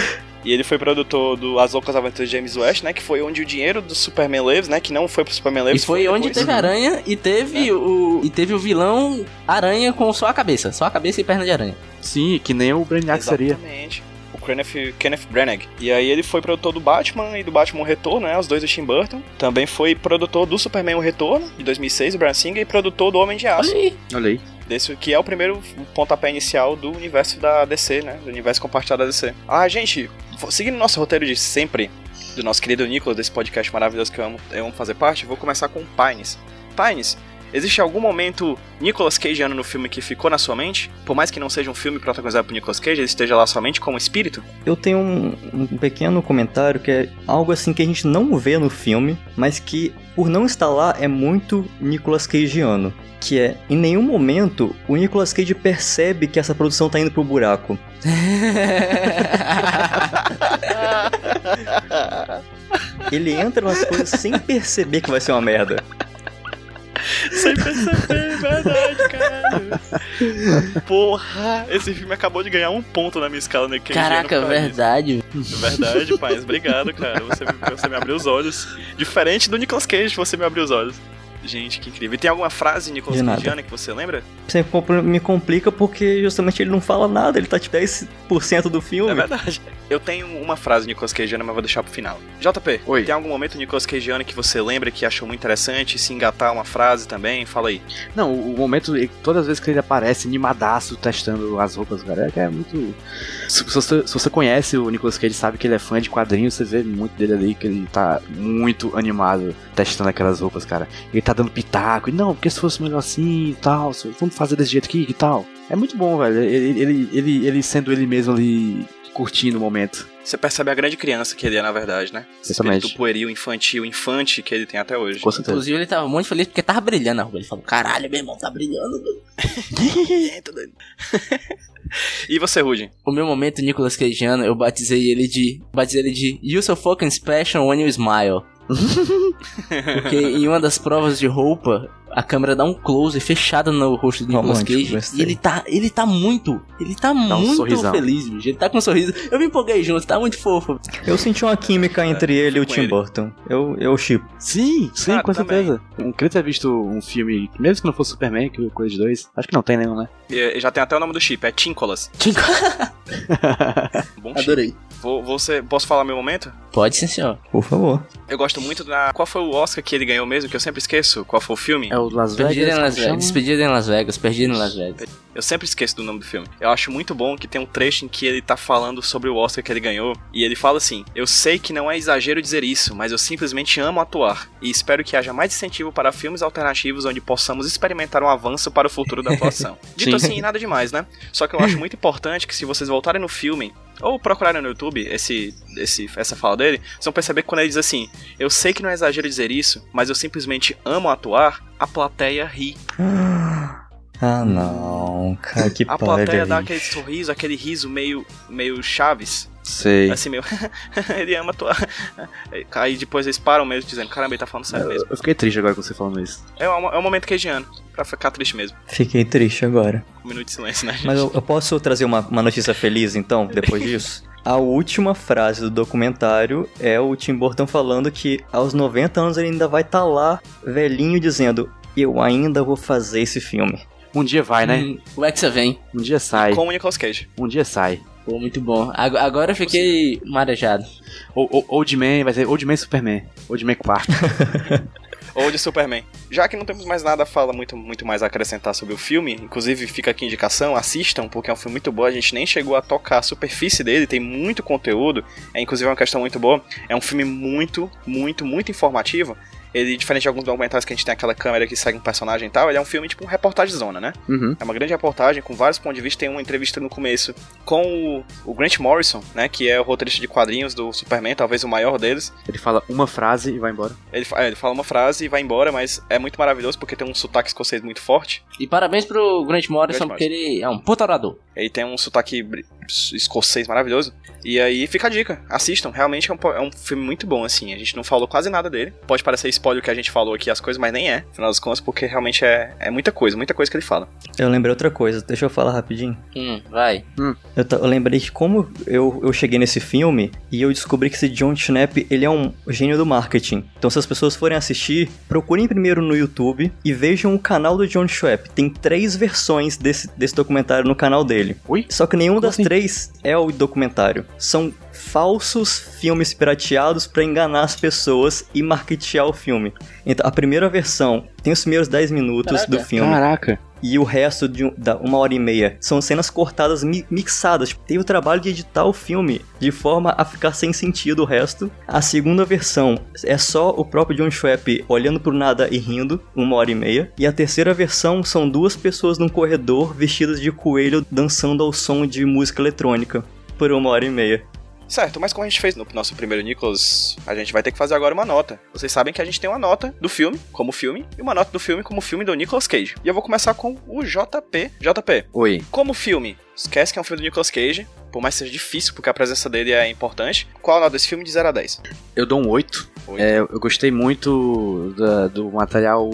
E ele foi produtor do As Loucas Aventuras de James West, né? Que foi onde o dinheiro do Superman Lives, né? Que não foi pro Superman E Lives. foi onde teve aranha e teve o. E teve o vilão aranha com só a cabeça. Só a cabeça e perna de aranha. Sim, que nem o Brainiac seria. Exatamente. Kenneth, Kenneth Branagh. E aí ele foi produtor do Batman e do Batman o Retorno, né? Os dois do Tim Burton. Também foi produtor do Superman o Retorno, de 2006, o Brian Singer, e produtor do Homem de Aço. Olha aí. Olha aí. Desse, que é o primeiro pontapé inicial do universo da DC, né? Do universo compartilhado da DC. Ah, gente, seguindo nosso roteiro de sempre, do nosso querido Nicolas, desse podcast maravilhoso que eu amo, eu amo fazer parte, vou começar com o Pines. Pines, existe algum momento Nicolas Cageano no filme que ficou na sua mente? Por mais que não seja um filme protagonizado por Nicolas Cage, ele esteja lá somente como espírito? Eu tenho um, um pequeno comentário que é algo assim que a gente não vê no filme, mas que por não estar lá é muito Nicolas Cageano. Que é, em nenhum momento o Nicolas Cage percebe que essa produção tá indo pro buraco. (laughs) Ele entra nas coisas sem perceber que vai ser uma merda. Sem perceber, verdade, cara. Porra, esse filme acabou de ganhar um ponto na minha escala no Caraca, verdade. Verdade, pai. Obrigado, cara. Você, você me abriu os olhos. Diferente do Nicolas Cage, você me abriu os olhos. Gente, que incrível. E tem alguma frase Nicolas. Cageana que você lembra? Sempre compl- me complica porque justamente ele não fala nada, ele tá tipo 10% do filme. É verdade. Eu tenho uma frase Nicolas Cageana, mas vou deixar pro final. JP, Oi. tem algum momento Nicolas Cageana que você lembra que achou muito interessante? Se engatar uma frase também? Fala aí. Não, o momento, todas as vezes que ele aparece animadaço testando as roupas, cara, é que é muito. Se, se você, se você conhece o Nicolas Cage, sabe que ele é fã de quadrinhos, você vê muito dele ali, que ele tá muito animado testando aquelas roupas, cara. Ele tá dando pitaco, e não, porque se fosse melhor assim e tal, vamos fazer desse jeito aqui e tal. É muito bom, velho. Ele, ele, ele, ele sendo ele mesmo ali, curtindo o momento. Você percebe a grande criança que ele é, na verdade, né? Exatamente. espírito pueril, infantil, infante que ele tem até hoje. Com certeza. Inclusive, ele tava muito feliz porque tava brilhando a roupa. Ele falou: caralho, meu irmão, tá brilhando. (laughs) (laughs) E você, Rudy? O meu momento Nicolas Cageano, eu batizei ele de. Batizei ele de You so fucking special when you smile. Porque em uma das provas de roupa, a câmera dá um close fechada no rosto do Nicolas Cage. gostei. E ele tá, ele tá muito, ele tá um muito sorrisão. feliz, bicho. Ele tá com um sorriso. Eu me empolguei junto, tá muito fofo. Eu senti uma química entre ele e o Tim ele. Burton. Eu, eu chipo. Sim, sim, Ah, com também. certeza. Eu queria ter visto um filme, mesmo que não fosse Superman, que coisa de dois. Acho que não tem nenhum, né? E- Já tem até o nome do chip, é Tincolas. (laughs) (laughs) Bom chip. Adorei. Vou, vou ser- posso falar meu momento? Pode sim, senhor. Por favor. Eu gosto muito da. Qual foi o Oscar que ele ganhou mesmo? Que eu sempre esqueço. Qual foi o filme? É o Las Perdido Vegas. em Las? Vegas. Despedido em Las Vegas. Perdido em Las Vegas. Eu sempre esqueço do nome do filme. Eu acho muito bom que tem um trecho em que ele tá falando sobre o Oscar que ele ganhou. E ele fala assim: Eu sei que não é exagero dizer isso, mas eu simplesmente amo atuar. E espero que haja mais incentivo para filmes alternativos onde possamos experimentar um avanço para o futuro da atuação. (laughs) Dito Sim. assim, nada demais, né? Só que eu acho muito importante que se vocês voltarem no filme. Ou procurarem no YouTube esse, esse, essa fala dele, vocês vão perceber que quando ele diz assim: Eu sei que não é exagero dizer isso, mas eu simplesmente amo atuar, a plateia ri. (gasps) (gasps) Ah, não. Cara, que A plateia dá aquele sorriso, aquele riso meio, meio Chaves. Sei. Assim, meio. (laughs) ele ama atuar. (laughs) Aí depois eles param mesmo dizendo: Caramba, ele tá falando sério mesmo. Eu fiquei triste agora com você falando isso. É um, é um momento queijano, pra ficar triste mesmo. Fiquei triste agora. Um minuto de silêncio, né, gente? Mas eu, eu posso trazer uma, uma notícia feliz, então, depois (laughs) disso? A última frase do documentário é o Tim Burton falando que aos 90 anos ele ainda vai estar lá, velhinho, dizendo: Eu ainda vou fazer esse filme. Um dia vai, né? Hum, O Hexa vem. Um dia sai. Com o Nicolas Cage. Um dia sai. Pô, muito bom. Ag- Agora eu fiquei marejado. O, o, Old Man vai ser Old Man Superman. Old Man quarto. Ou de Superman. Já que não temos mais nada a falar muito, muito mais a acrescentar sobre o filme, inclusive fica aqui a indicação, assistam, porque é um filme muito bom, a gente nem chegou a tocar a superfície dele, tem muito conteúdo, é inclusive uma questão muito boa. É um filme muito, muito, muito informativo. Ele, diferente de alguns documentários que a gente tem aquela câmera que segue um personagem e tal, ele é um filme tipo um reportagem zona, né? Uhum. É uma grande reportagem com vários pontos de vista. Tem uma entrevista no começo com o, o Grant Morrison, né? Que é o roteirista de quadrinhos do Superman, talvez o maior deles. Ele fala uma frase e vai embora. Ele, é, ele fala uma frase e vai embora, mas é muito maravilhoso porque tem um sotaque escocês muito forte. E parabéns pro Grant Morrison, Grant porque ele é um puta orador. Ele tem um sotaque escocês maravilhoso. E aí fica a dica, assistam. Realmente é um, é um filme muito bom, assim. A gente não falou quase nada dele. Pode parecer spoiler o que a gente falou aqui, as coisas, mas nem é, afinal das contas, porque realmente é, é muita coisa, muita coisa que ele fala. Eu lembrei outra coisa, deixa eu falar rapidinho. Hum, vai. Eu, ta- eu lembrei que como eu, eu cheguei nesse filme e eu descobri que esse John Schnapp, ele é um gênio do marketing. Então se as pessoas forem assistir, procurem primeiro no YouTube e vejam o canal do John Schnapp. Tem três versões desse, desse documentário no canal dele. Ui? Só que nenhuma das assim? três é o documentário. São falsos filmes pirateados pra enganar as pessoas e marketear o filme. Então, a primeira versão tem os primeiros 10 minutos Caraca. do filme. Caraca. E o resto de um- da uma hora e meia são cenas cortadas, mi- mixadas. Teve o trabalho de editar o filme de forma a ficar sem sentido o resto. A segunda versão é só o próprio John Schwepp olhando pro nada e rindo, uma hora e meia. E a terceira versão são duas pessoas num corredor vestidas de coelho dançando ao som de música eletrônica por uma hora e meia. Certo, mas como a gente fez no nosso primeiro Nicholas, a gente vai ter que fazer agora uma nota. Vocês sabem que a gente tem uma nota do filme, como filme, e uma nota do filme como filme do Nicolas Cage. E eu vou começar com o JP. JP, Oi. como filme, esquece que é um filme do Nicolas Cage, por mais que seja difícil, porque a presença dele é importante. Qual a nota desse filme de 0 a 10? Eu dou um 8. Oito. É, eu gostei muito da- do material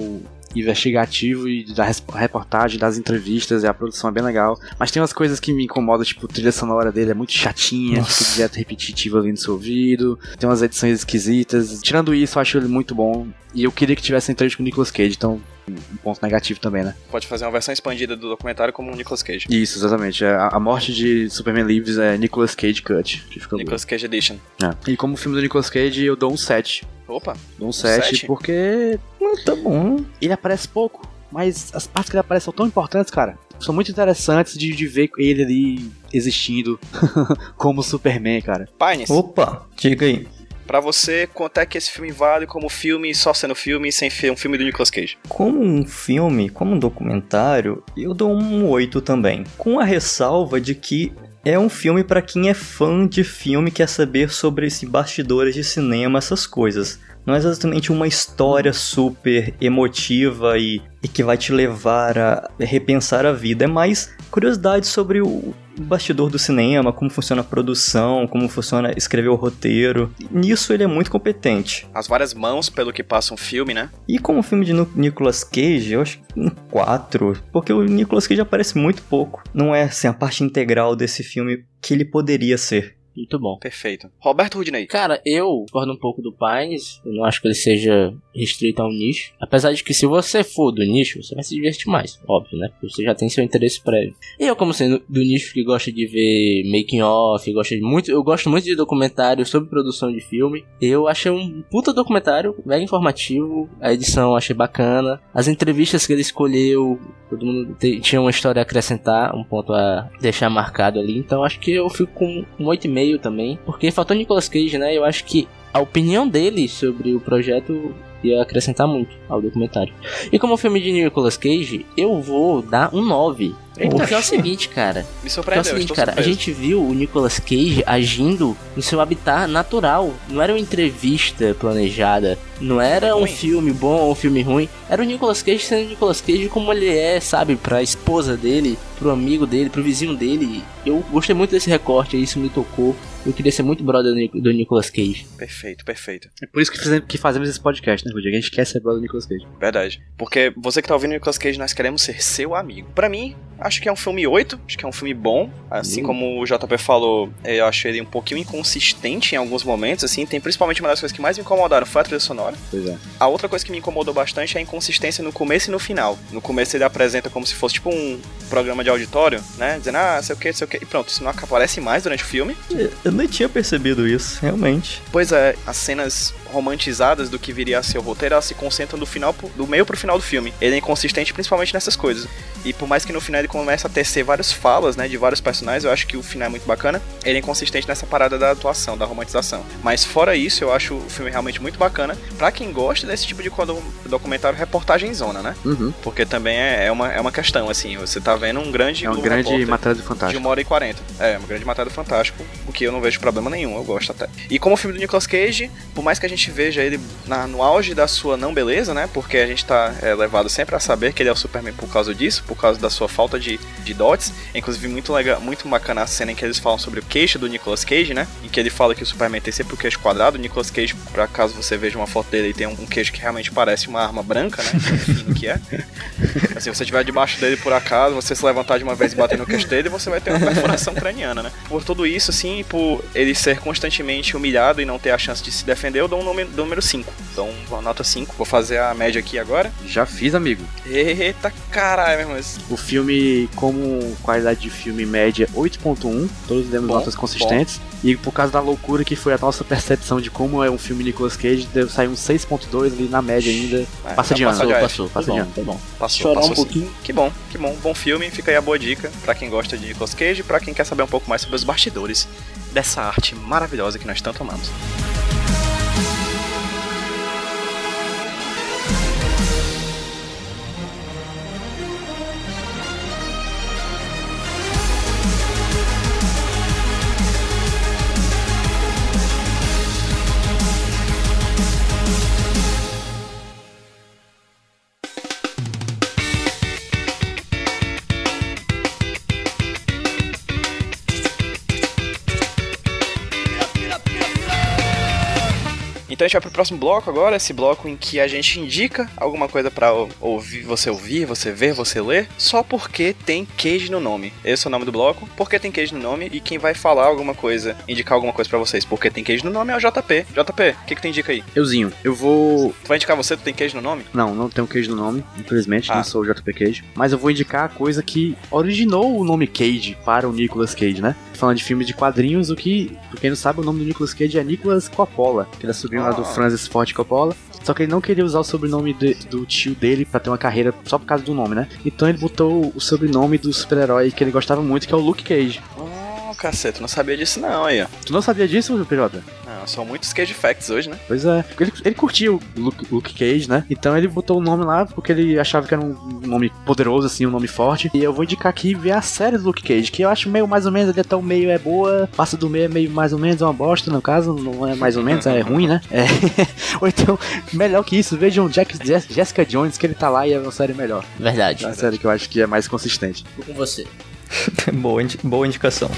investigativo e da reportagem, das entrevistas, e a produção é bem legal. Mas tem umas coisas que me incomodam, tipo, a trilha sonora dele é muito chatinha, Nossa. fica direto repetitivo ali no seu ouvido. Tem umas edições esquisitas. Tirando isso, eu acho ele muito bom. E eu queria que tivesse entrevista com o Nicolas Cage, então um ponto negativo também, né? Pode fazer uma versão expandida do documentário como o Nicolas Cage. Isso, exatamente. A, a morte de Superman Lives é Nicolas Cage Cut. que fica Nicolas Cage Edition. É. E como filme do Nicolas Cage, eu dou um 7. Opa, Dou um 7 sete? porque Ah, tá bom. ele aparece pouco, mas as partes que ele aparece são tão importantes, cara. São muito interessantes de, de ver ele ali existindo (laughs) como Superman, cara. Pines, Opa, diga aí. Pra você, quanto é que esse filme vale como filme, só sendo filme, sem ser um filme do Nicolas Cage? Como um filme, como um documentário, eu dou um 8 também. Com a ressalva de que é um filme pra quem é fã de filme quer saber sobre esse bastidores de cinema, essas coisas. Não é exatamente uma história super emotiva e, e que vai te levar a repensar a vida. É mais curiosidade sobre o bastidor do cinema, como funciona a produção, como funciona escrever o roteiro. Nisso ele é muito competente. As várias mãos pelo que passa um filme, né? E como filme de Nicolas Cage, eu acho que um 4, porque o Nicolas Cage aparece muito pouco. Não é assim, a parte integral desse filme que ele poderia ser. Muito bom. Perfeito. Roberto Rudney. Cara, eu discordo um pouco do Pines. Eu não acho que ele seja restrito a um nicho. Apesar de que se você for do nicho, você vai se divertir mais, óbvio, né? Porque você já tem seu interesse prévio. E eu, como sendo do nicho que gosta de ver making off, gosta de muito, eu gosto muito de documentários sobre produção de filme. Eu achei um puta documentário, mega informativo. A edição eu achei bacana. As entrevistas que ele escolheu, todo mundo te- tinha uma história a acrescentar, um ponto a deixar marcado ali. Então acho que eu fico com um 8,5 também. Porque faltou Nicolas Cage, né? Eu acho que a opinião dele sobre o projeto ia acrescentar muito ao documentário. E como filme de Nicolas Cage, eu vou dar um 9. Porque é o seguinte, cara. Me Porque é o surpreendeu, seguinte, cara, a surpreso. gente viu o Nicolas Cage agindo no seu habitat natural. Não era uma entrevista planejada. Não era um Ruim. filme bom ou um filme ruim. Era o Nicolas Cage sendo Nicolas Cage como ele é, sabe? Pra esposa dele, pro amigo dele, pro vizinho dele. Eu gostei muito desse recorte, isso me tocou. Eu queria ser muito brother do Nic- do Nicolas Cage. Perfeito, perfeito. É por isso que, que fazemos esse podcast, né, Rudy? A gente quer ser brother do Nicolas Cage. Verdade. Porque você que tá ouvindo Nicolas Cage, nós queremos ser seu amigo. Pra mim, acho que é um filme 8, acho que é um filme bom. Assim Hum. como o JP falou, eu acho ele um pouquinho inconsistente em alguns momentos, assim. Tem principalmente uma das coisas que mais me incomodaram foi a trilha sonora. Pois é. A outra coisa que me incomodou bastante é a inconsistência no começo e no final. No começo ele apresenta como se fosse tipo um programa de auditório, né? Dizendo, ah, sei o que, sei o que. E pronto, isso não aparece mais durante o filme. Eu nem tinha percebido isso, realmente. Pois é, as cenas romantizadas do que viria a ser o roteiro, elas se concentram do final pro- do meio pro final do filme. Ele é inconsistente principalmente nessas coisas. E por mais que no final ele comece a tecer várias falas, né, de vários personagens, eu acho que o final é muito bacana. Ele é inconsistente nessa parada da atuação, da romantização. Mas fora isso, eu acho o filme realmente muito bacana pra quem gosta desse tipo de documentário reportagem zona, né? Uhum. Porque também é, é uma, é uma questão, assim, você tá vendo um grande É um Globo grande Repórter matéria do de Fantástico. uma hora e quarenta. É, uma grande matéria do Fantástico, o que eu não vejo problema nenhum, eu gosto até. E como o filme do Nicolas Cage, por mais que a gente veja ele na- no auge da sua não beleza, né? Porque a gente tá é, levado sempre a saber que ele é o Superman por causa disso, por causa da sua falta de, de dots. Inclusive, muito legal, muito bacana a cena em que eles falam sobre o queixo do Nicolas Cage, né? Em que ele fala que o Superman tem sempre o queixo quadrado. O Nicolas Cage, por acaso você veja uma foto dele, ele tem um, um queixo que realmente parece uma arma branca, né? Enfim, o que é. (laughs) Se você estiver debaixo dele por acaso, você se levantar de uma vez e bater no queixo dele, você vai ter uma perfuração craniana, né? Por tudo isso, assim, e por ele ser constantemente humilhado e não ter a chance de se defender, eu dou um número, número 5. Então, nota 5. Vou fazer a média aqui agora. Já fiz, amigo. Eita caralho, meu irmão. O filme, como qualidade de filme média 8.1, todos demos Bom, notas consistentes. E por causa da loucura que foi a nossa percepção de como é um filme Nicolas Cage, deu sair um 6.2 ali na média ainda. É, Passa de ano. passou, é. passou, Passa foi de bom, ano. foi bom. Passou, Chorar passou um sim. pouquinho. Que bom, que bom. Bom filme. Fica aí a boa dica pra quem gosta de Nicolas Cage e pra quem quer saber um pouco mais sobre os bastidores dessa arte maravilhosa que nós tanto amamos. Então a gente vai pro próximo bloco agora, esse bloco em que a gente indica alguma coisa pra ou- ouvir, você ouvir, você ver, você ler, só porque tem Cage no nome. Esse é o nome do bloco, porque tem Cage no nome, e quem vai falar alguma coisa, indicar alguma coisa pra vocês, porque tem Cage no nome é o JP. JP, o que que tu indica aí? Euzinho, eu vou. Tu vai indicar você, tu tem Cage no nome? Não, não tenho Cage no nome, infelizmente, Ah. não sou o JP Cage. Mas eu vou indicar a coisa que originou o nome Cage para o Nicolas Cage, né? Falando de filmes de quadrinhos, o que, pra quem não sabe, o nome do Nicolas Cage é Nicolas Coppola, que ele é sobrinho lá do Ah. Francis Ford Coppola. Só que ele não queria usar o sobrenome de- do tio dele pra ter uma carreira só por causa do nome, né? Então ele botou o sobrenome do super-herói que ele gostava muito, que é o Luke Cage. Oh, cacete, não sabia disso não aí, ó. Tu não sabia disso, PJ? São muitos Cage Facts hoje, né? Pois é. Ele, ele curtia o Luke, Luke Cage, né? Então ele botou o nome lá porque ele achava que era um nome poderoso, assim, um nome forte. E eu vou indicar aqui ver a série do Luke Cage, que eu acho meio mais ou menos, ele até o meio é boa, passa do meio é meio mais ou menos, é uma bosta, no caso, não é mais ou menos, é (laughs) ruim, né? É. (laughs) ou então, melhor que isso, vejam Jack, Jess- Jessica Jones, que ele tá lá e é uma série melhor. Verdade. É uma série que eu acho que é mais consistente. Tô com você. (laughs) boa, indi- boa indicação.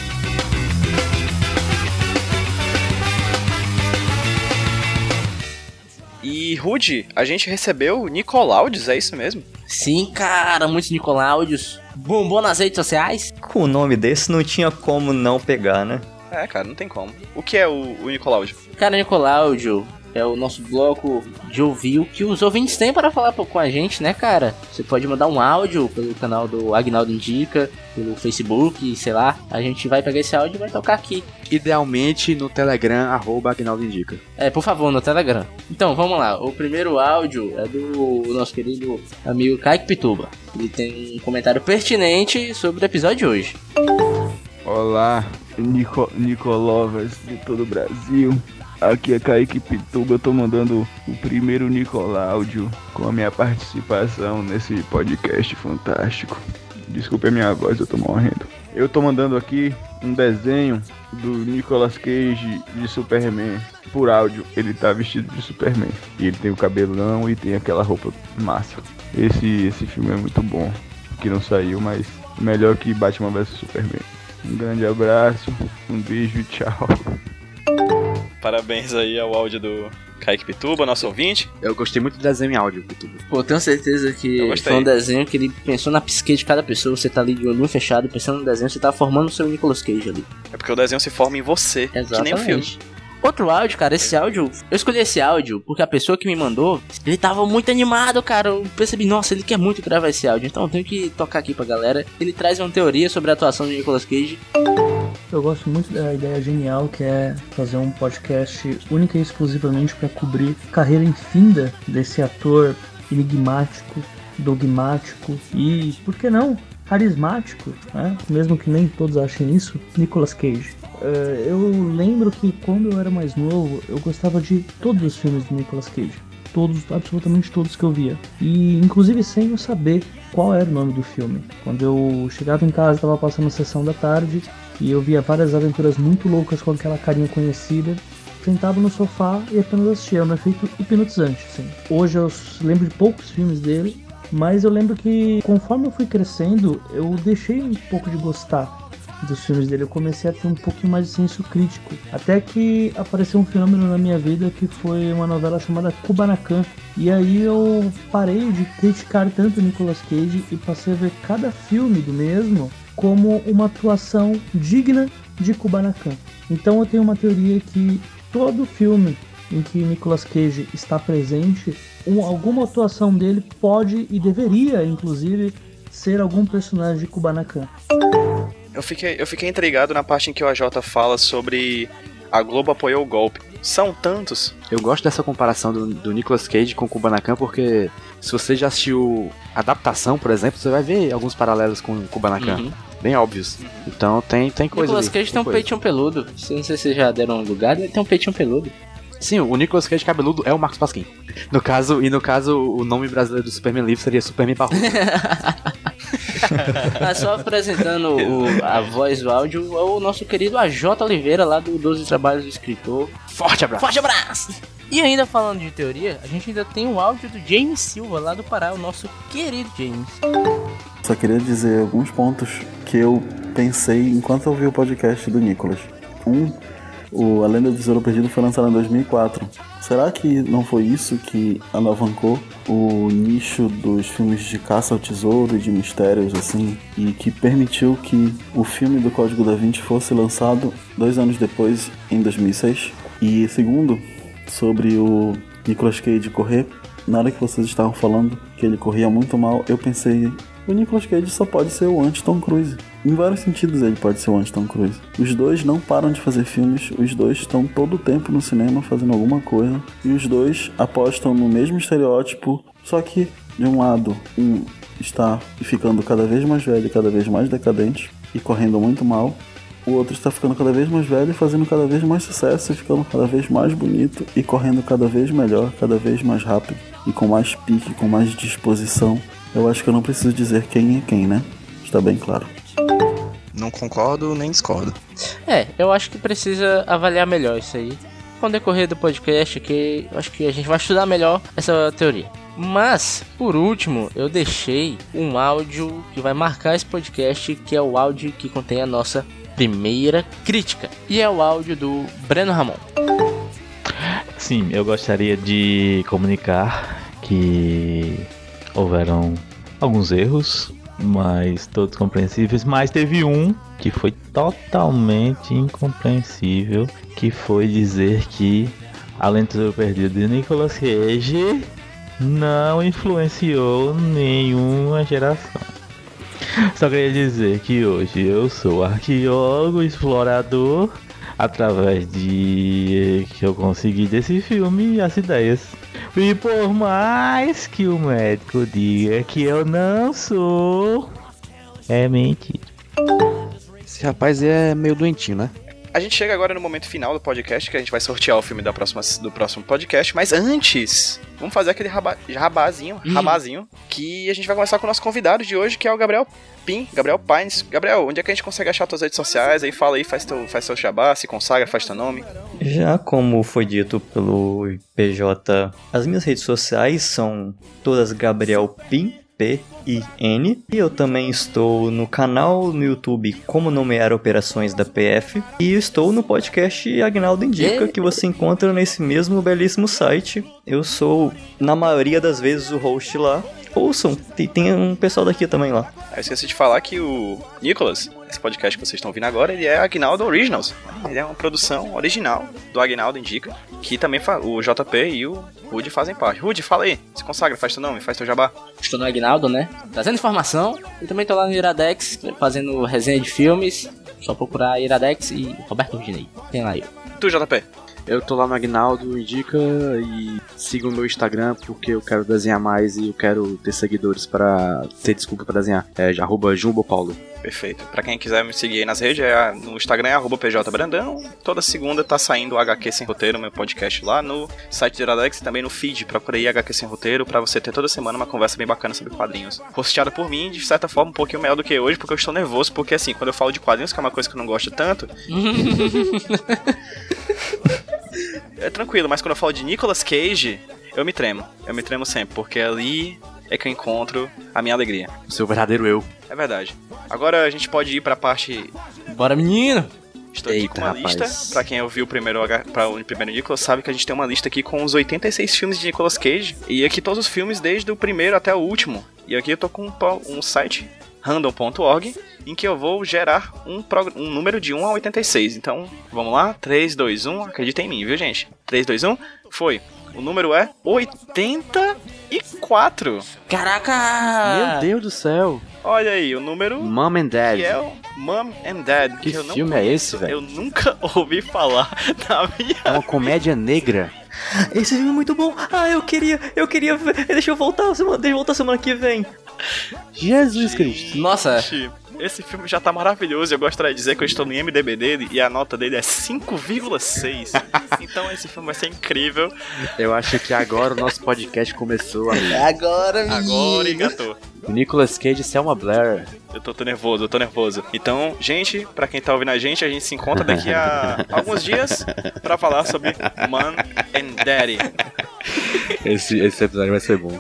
E Rude, a gente recebeu Nicolaudes, é isso mesmo? Sim, cara, muitos Nicoláudios. Bombou nas redes sociais? Com o nome desse não tinha como não pegar, né? É, cara, não tem como. O que é o, o Nicolaudio? Cara, Nicoláudio é o nosso bloco de ouvir o que os ouvintes têm para falar com a gente, né, cara? Você pode mandar um áudio pelo canal do Agnaldo Indica, pelo Facebook, sei lá. A gente vai pegar esse áudio e vai tocar aqui. Idealmente no Telegram, arroba Agnaldo Indica. É, por favor, no Telegram. Então, vamos lá. O primeiro áudio é do nosso querido amigo Kaique Pituba. Ele tem um comentário pertinente sobre o episódio de hoje. Olá, Nico, Nicolovas de todo o Brasil. Aqui é Kaique Pituba, eu tô mandando o primeiro Nicoláudio com a minha participação nesse podcast fantástico. Desculpe a minha voz, eu tô morrendo. Eu tô mandando aqui um desenho do Nicolas Cage de Superman por áudio. Ele tá vestido de Superman. E ele tem o cabelão e tem aquela roupa massa. Esse, esse filme é muito bom. Que não saiu, mas melhor que Batman vs Superman. Um grande abraço, um beijo e tchau. Parabéns aí ao áudio do Kaique Pituba, nosso ouvinte. Eu gostei muito do desenho em áudio, Pituba. Pô, tenho certeza que foi um desenho que ele pensou na psique de cada pessoa. Você tá ali de olho fechado, pensando no desenho, você tá formando o seu Nicolas Cage ali. É porque o desenho se forma em você, que nem o filme. Outro áudio, cara, esse áudio. Eu escolhi esse áudio porque a pessoa que me mandou, ele tava muito animado, cara. Eu percebi, nossa, ele quer muito gravar esse áudio. Então eu tenho que tocar aqui pra galera. Ele traz uma teoria sobre a atuação de Nicolas Cage. Eu gosto muito da ideia genial que é fazer um podcast única e exclusivamente para cobrir carreira infinda desse ator enigmático, dogmático e, por que não, carismático, né? mesmo que nem todos achem isso, Nicolas Cage. Eh, eu lembro que quando eu era mais novo, eu gostava de todos os filmes de Nicolas Cage. Todos, absolutamente todos que eu via. E inclusive sem eu saber qual era o nome do filme. Quando eu chegava em casa, estava passando a sessão da tarde e eu via várias aventuras muito loucas com aquela carinha conhecida. Sentava no sofá e apenas assistia, é um efeito hipnotizante. Assim. Hoje eu lembro de poucos filmes dele, mas eu lembro que conforme eu fui crescendo, eu deixei um pouco de gostar dos filmes dele, eu comecei a ter um pouquinho mais de senso crítico. Até que apareceu um fenômeno na minha vida que foi uma novela chamada Kubanacan. E aí eu parei de criticar tanto Nicolas Cage e passei a ver cada filme do mesmo como uma atuação digna de Kubanacan. Então eu tenho uma teoria que todo filme em que Nicolas Cage está presente, um- alguma atuação dele pode e deveria, inclusive, ser algum personagem de Kubanacan. Eu fiquei, eu fiquei intrigado na parte em que o AJ fala sobre a Globo apoiou o golpe. São tantos. Eu gosto dessa comparação do, do Nicolas Cage com o Kubanacan porque se você já assistiu Adaptação, por exemplo, você vai ver alguns paralelos com o Kubanacan. Uhum. Bem óbvios. Então tem, tem coisa Nicolas ali, Cage tem um coisa. peitinho peludo. Não sei se vocês já deram um lugar, ele tem um peitinho peludo. Sim, o Nicolas Cage cabeludo é o Marcos Pasquim. No caso, e no caso, o nome brasileiro do Superman livre seria Superman Barroso. (laughs) Mas só apresentando o- a voz do áudio é o nosso querido AJ Oliveira, lá do 12 Trabalhos do Escritor. Forte abraço! Forte abraço! E ainda falando de teoria, a gente ainda tem o áudio do James Silva, lá do Pará, o nosso querido James. Só queria dizer alguns pontos que eu pensei enquanto eu ouvi o podcast do Nicolas. Um, o A Lenda do Tesouro Perdido foi lançado em 2004. Será que não foi isso que alavancou o nicho dos filmes de caça ao tesouro e de mistérios assim e que permitiu que o filme do Código da Vinci fosse lançado dois anos depois, em 2006? E segundo, sobre o Nicolas Cage correr, na hora que vocês estavam falando que ele corria muito mal, eu pensei, o Nicolas Cage só pode ser o anti-Tom Cruise. Em vários sentidos ele pode ser o anti-Tom Cruise. Os dois não param de fazer filmes, os dois estão todo o tempo no cinema fazendo alguma coisa, e os dois apostam no mesmo estereótipo, só que de um lado, um está ficando cada vez mais velho cada vez mais decadente e correndo muito mal, o outro está ficando cada vez mais velho e fazendo cada vez mais sucesso e ficando cada vez mais bonito e correndo cada vez melhor, cada vez mais rápido e com mais pique, com mais disposição. Eu acho que eu não preciso dizer quem é quem, né? Está bem claro. Não concordo nem discordo. É, eu acho que precisa avaliar melhor isso aí. Com o decorrer do podcast aqui, eu acho que a gente vai estudar melhor essa teoria. Mas, por último, eu deixei um áudio que vai marcar esse podcast, que é o áudio que contém a nossa primeira crítica. E é o áudio do Breno Ramon. Sim, eu gostaria de comunicar que houveram alguns erros, mas todos compreensíveis. Mas teve um que foi totalmente incompreensível, que foi dizer que Além do Perdido de Nicolas Cage não influenciou nenhuma geração. Só queria dizer que hoje eu sou arqueólogo, explorador, através de que eu consegui desse filme as ideias. E por mais que o médico diga que eu não sou, é mentira. Esse rapaz é meio doentinho, né? A gente chega agora no momento final do podcast, que a gente vai sortear o filme da próxima, do próximo podcast, mas antes, vamos fazer aquele raba, rabazinho, rabazinho, que a gente vai começar com o nosso convidado de hoje, que é o Gabriel Pim, Gabriel Pines. Gabriel, onde é que a gente consegue achar tuas redes sociais? Aí fala aí, faz teu, faz teu jabá, se consagra, faz teu nome. Já como foi dito pelo PJ, as minhas redes sociais são todas Gabriel Pin, P-I-N. E eu também estou no canal no YouTube Como Nomear Operações da PF. E estou no podcast Agnaldo Indica, que você encontra nesse mesmo belíssimo site. Eu sou, na maioria das vezes, o host lá. Ouçam, tem, tem um pessoal daqui também lá. Eu esqueci de falar que o Nicolas, esse podcast que vocês estão ouvindo agora, ele é Agnaldo Originals. Ele é uma produção original do Agnaldo Indica, que também o JP e o Rude fazem parte. Rude, fala aí, se consagra, faz teu nome, faz teu jabá. Estou no Agnaldo, né? Trazendo informação. E também tô lá no Iradex, fazendo resenha de filmes. Só procurar Iradex e Roberto Rudinei. Tem lá eu. Tu, JP? Eu tô lá no Agnaldo Indica e siga o meu Instagram porque eu quero desenhar mais e eu quero ter seguidores para ter desculpa para desenhar. É arroba Jumbo Paulo. Perfeito. Pra quem quiser me seguir aí nas redes, é no Instagram é arroba PJBrandão. Toda segunda tá saindo o HQ Sem Roteiro, meu podcast lá no site de Iradex e também no feed. Procura aí HQ Sem Roteiro pra você ter toda semana uma conversa bem bacana sobre quadrinhos. Hosteada por mim, de certa forma, um pouquinho melhor do que hoje, porque eu estou nervoso, porque assim, quando eu falo de quadrinhos, que é uma coisa que eu não gosto tanto. (laughs) é tranquilo, mas quando eu falo de Nicolas Cage, eu me tremo. Eu me tremo sempre, porque ali é que eu encontro a minha alegria. O seu verdadeiro eu. É verdade. Agora a gente pode ir pra parte. Bora, menino! Estou aqui Eita, com uma rapaz. lista. Pra quem ouviu o primeiro, pra o primeiro Nicolas, sabe que a gente tem uma lista aqui com os 86 filmes de Nicolas Cage. E aqui todos os filmes, desde o primeiro até o último. E aqui eu tô com um, um site random.org em que eu vou gerar um, um número de 1 a 86. Então, vamos lá? 3, 2, 1. Acredita em mim, viu, gente? 3, 2, 1. Foi. O número é 84. Caraca! Meu Deus do céu. Olha aí, o número Mom and Dad. que é o Mom and Dad. Que eu não filme é esse, velho? Eu nunca (laughs) ouvi falar na minha É uma comédia negra. Esse filme é muito bom. Ah, eu queria, eu queria ver. Deixa eu voltar semana, deixa eu voltar semana que vem. Jesus Cristo. Nossa, Gente, Esse filme já tá maravilhoso. Eu gostaria de dizer que eu estou no IMDB dele e a nota dele é 5,6. então esse filme vai ser incrível. Eu acho que agora o nosso podcast começou a agora, Agora engatou. Nicolas Cage e Selma Blair. Eu tô, tô nervoso, eu tô nervoso. Então, gente, pra quem tá ouvindo a gente, a gente se encontra daqui a (laughs) alguns dias pra falar sobre Mom and Daddy. Esse, esse episódio vai ser bom.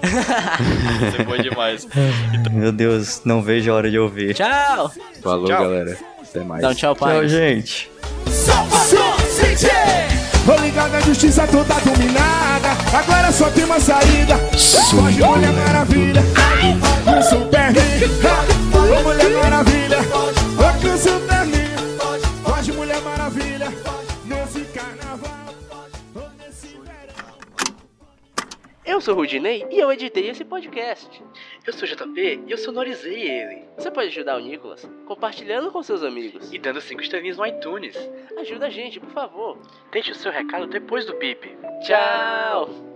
Isso é bom demais. (laughs) Meu Deus, não vejo a hora de ouvir. Tchau! Falou, Tchau. galera. Até mais. Um tchau, pai. Tchau, gente. See Gente! Tô ligado, a justiça toda dominada. Agora só tem uma saída. Pode Mulher Maravilha. Com Superman. Ô Mulher Maravilha. Ô com Superman. Pode Mulher Maravilha. Nesse carnaval. Eu sou o Rudinei e eu editei esse podcast. Eu sou o JP e eu sonorizei ele. Você pode ajudar o Nicolas compartilhando com seus amigos. E dando 5 estrelinhas no iTunes. Ajuda a gente, por favor. Deixe o seu recado depois do bip. Tchau!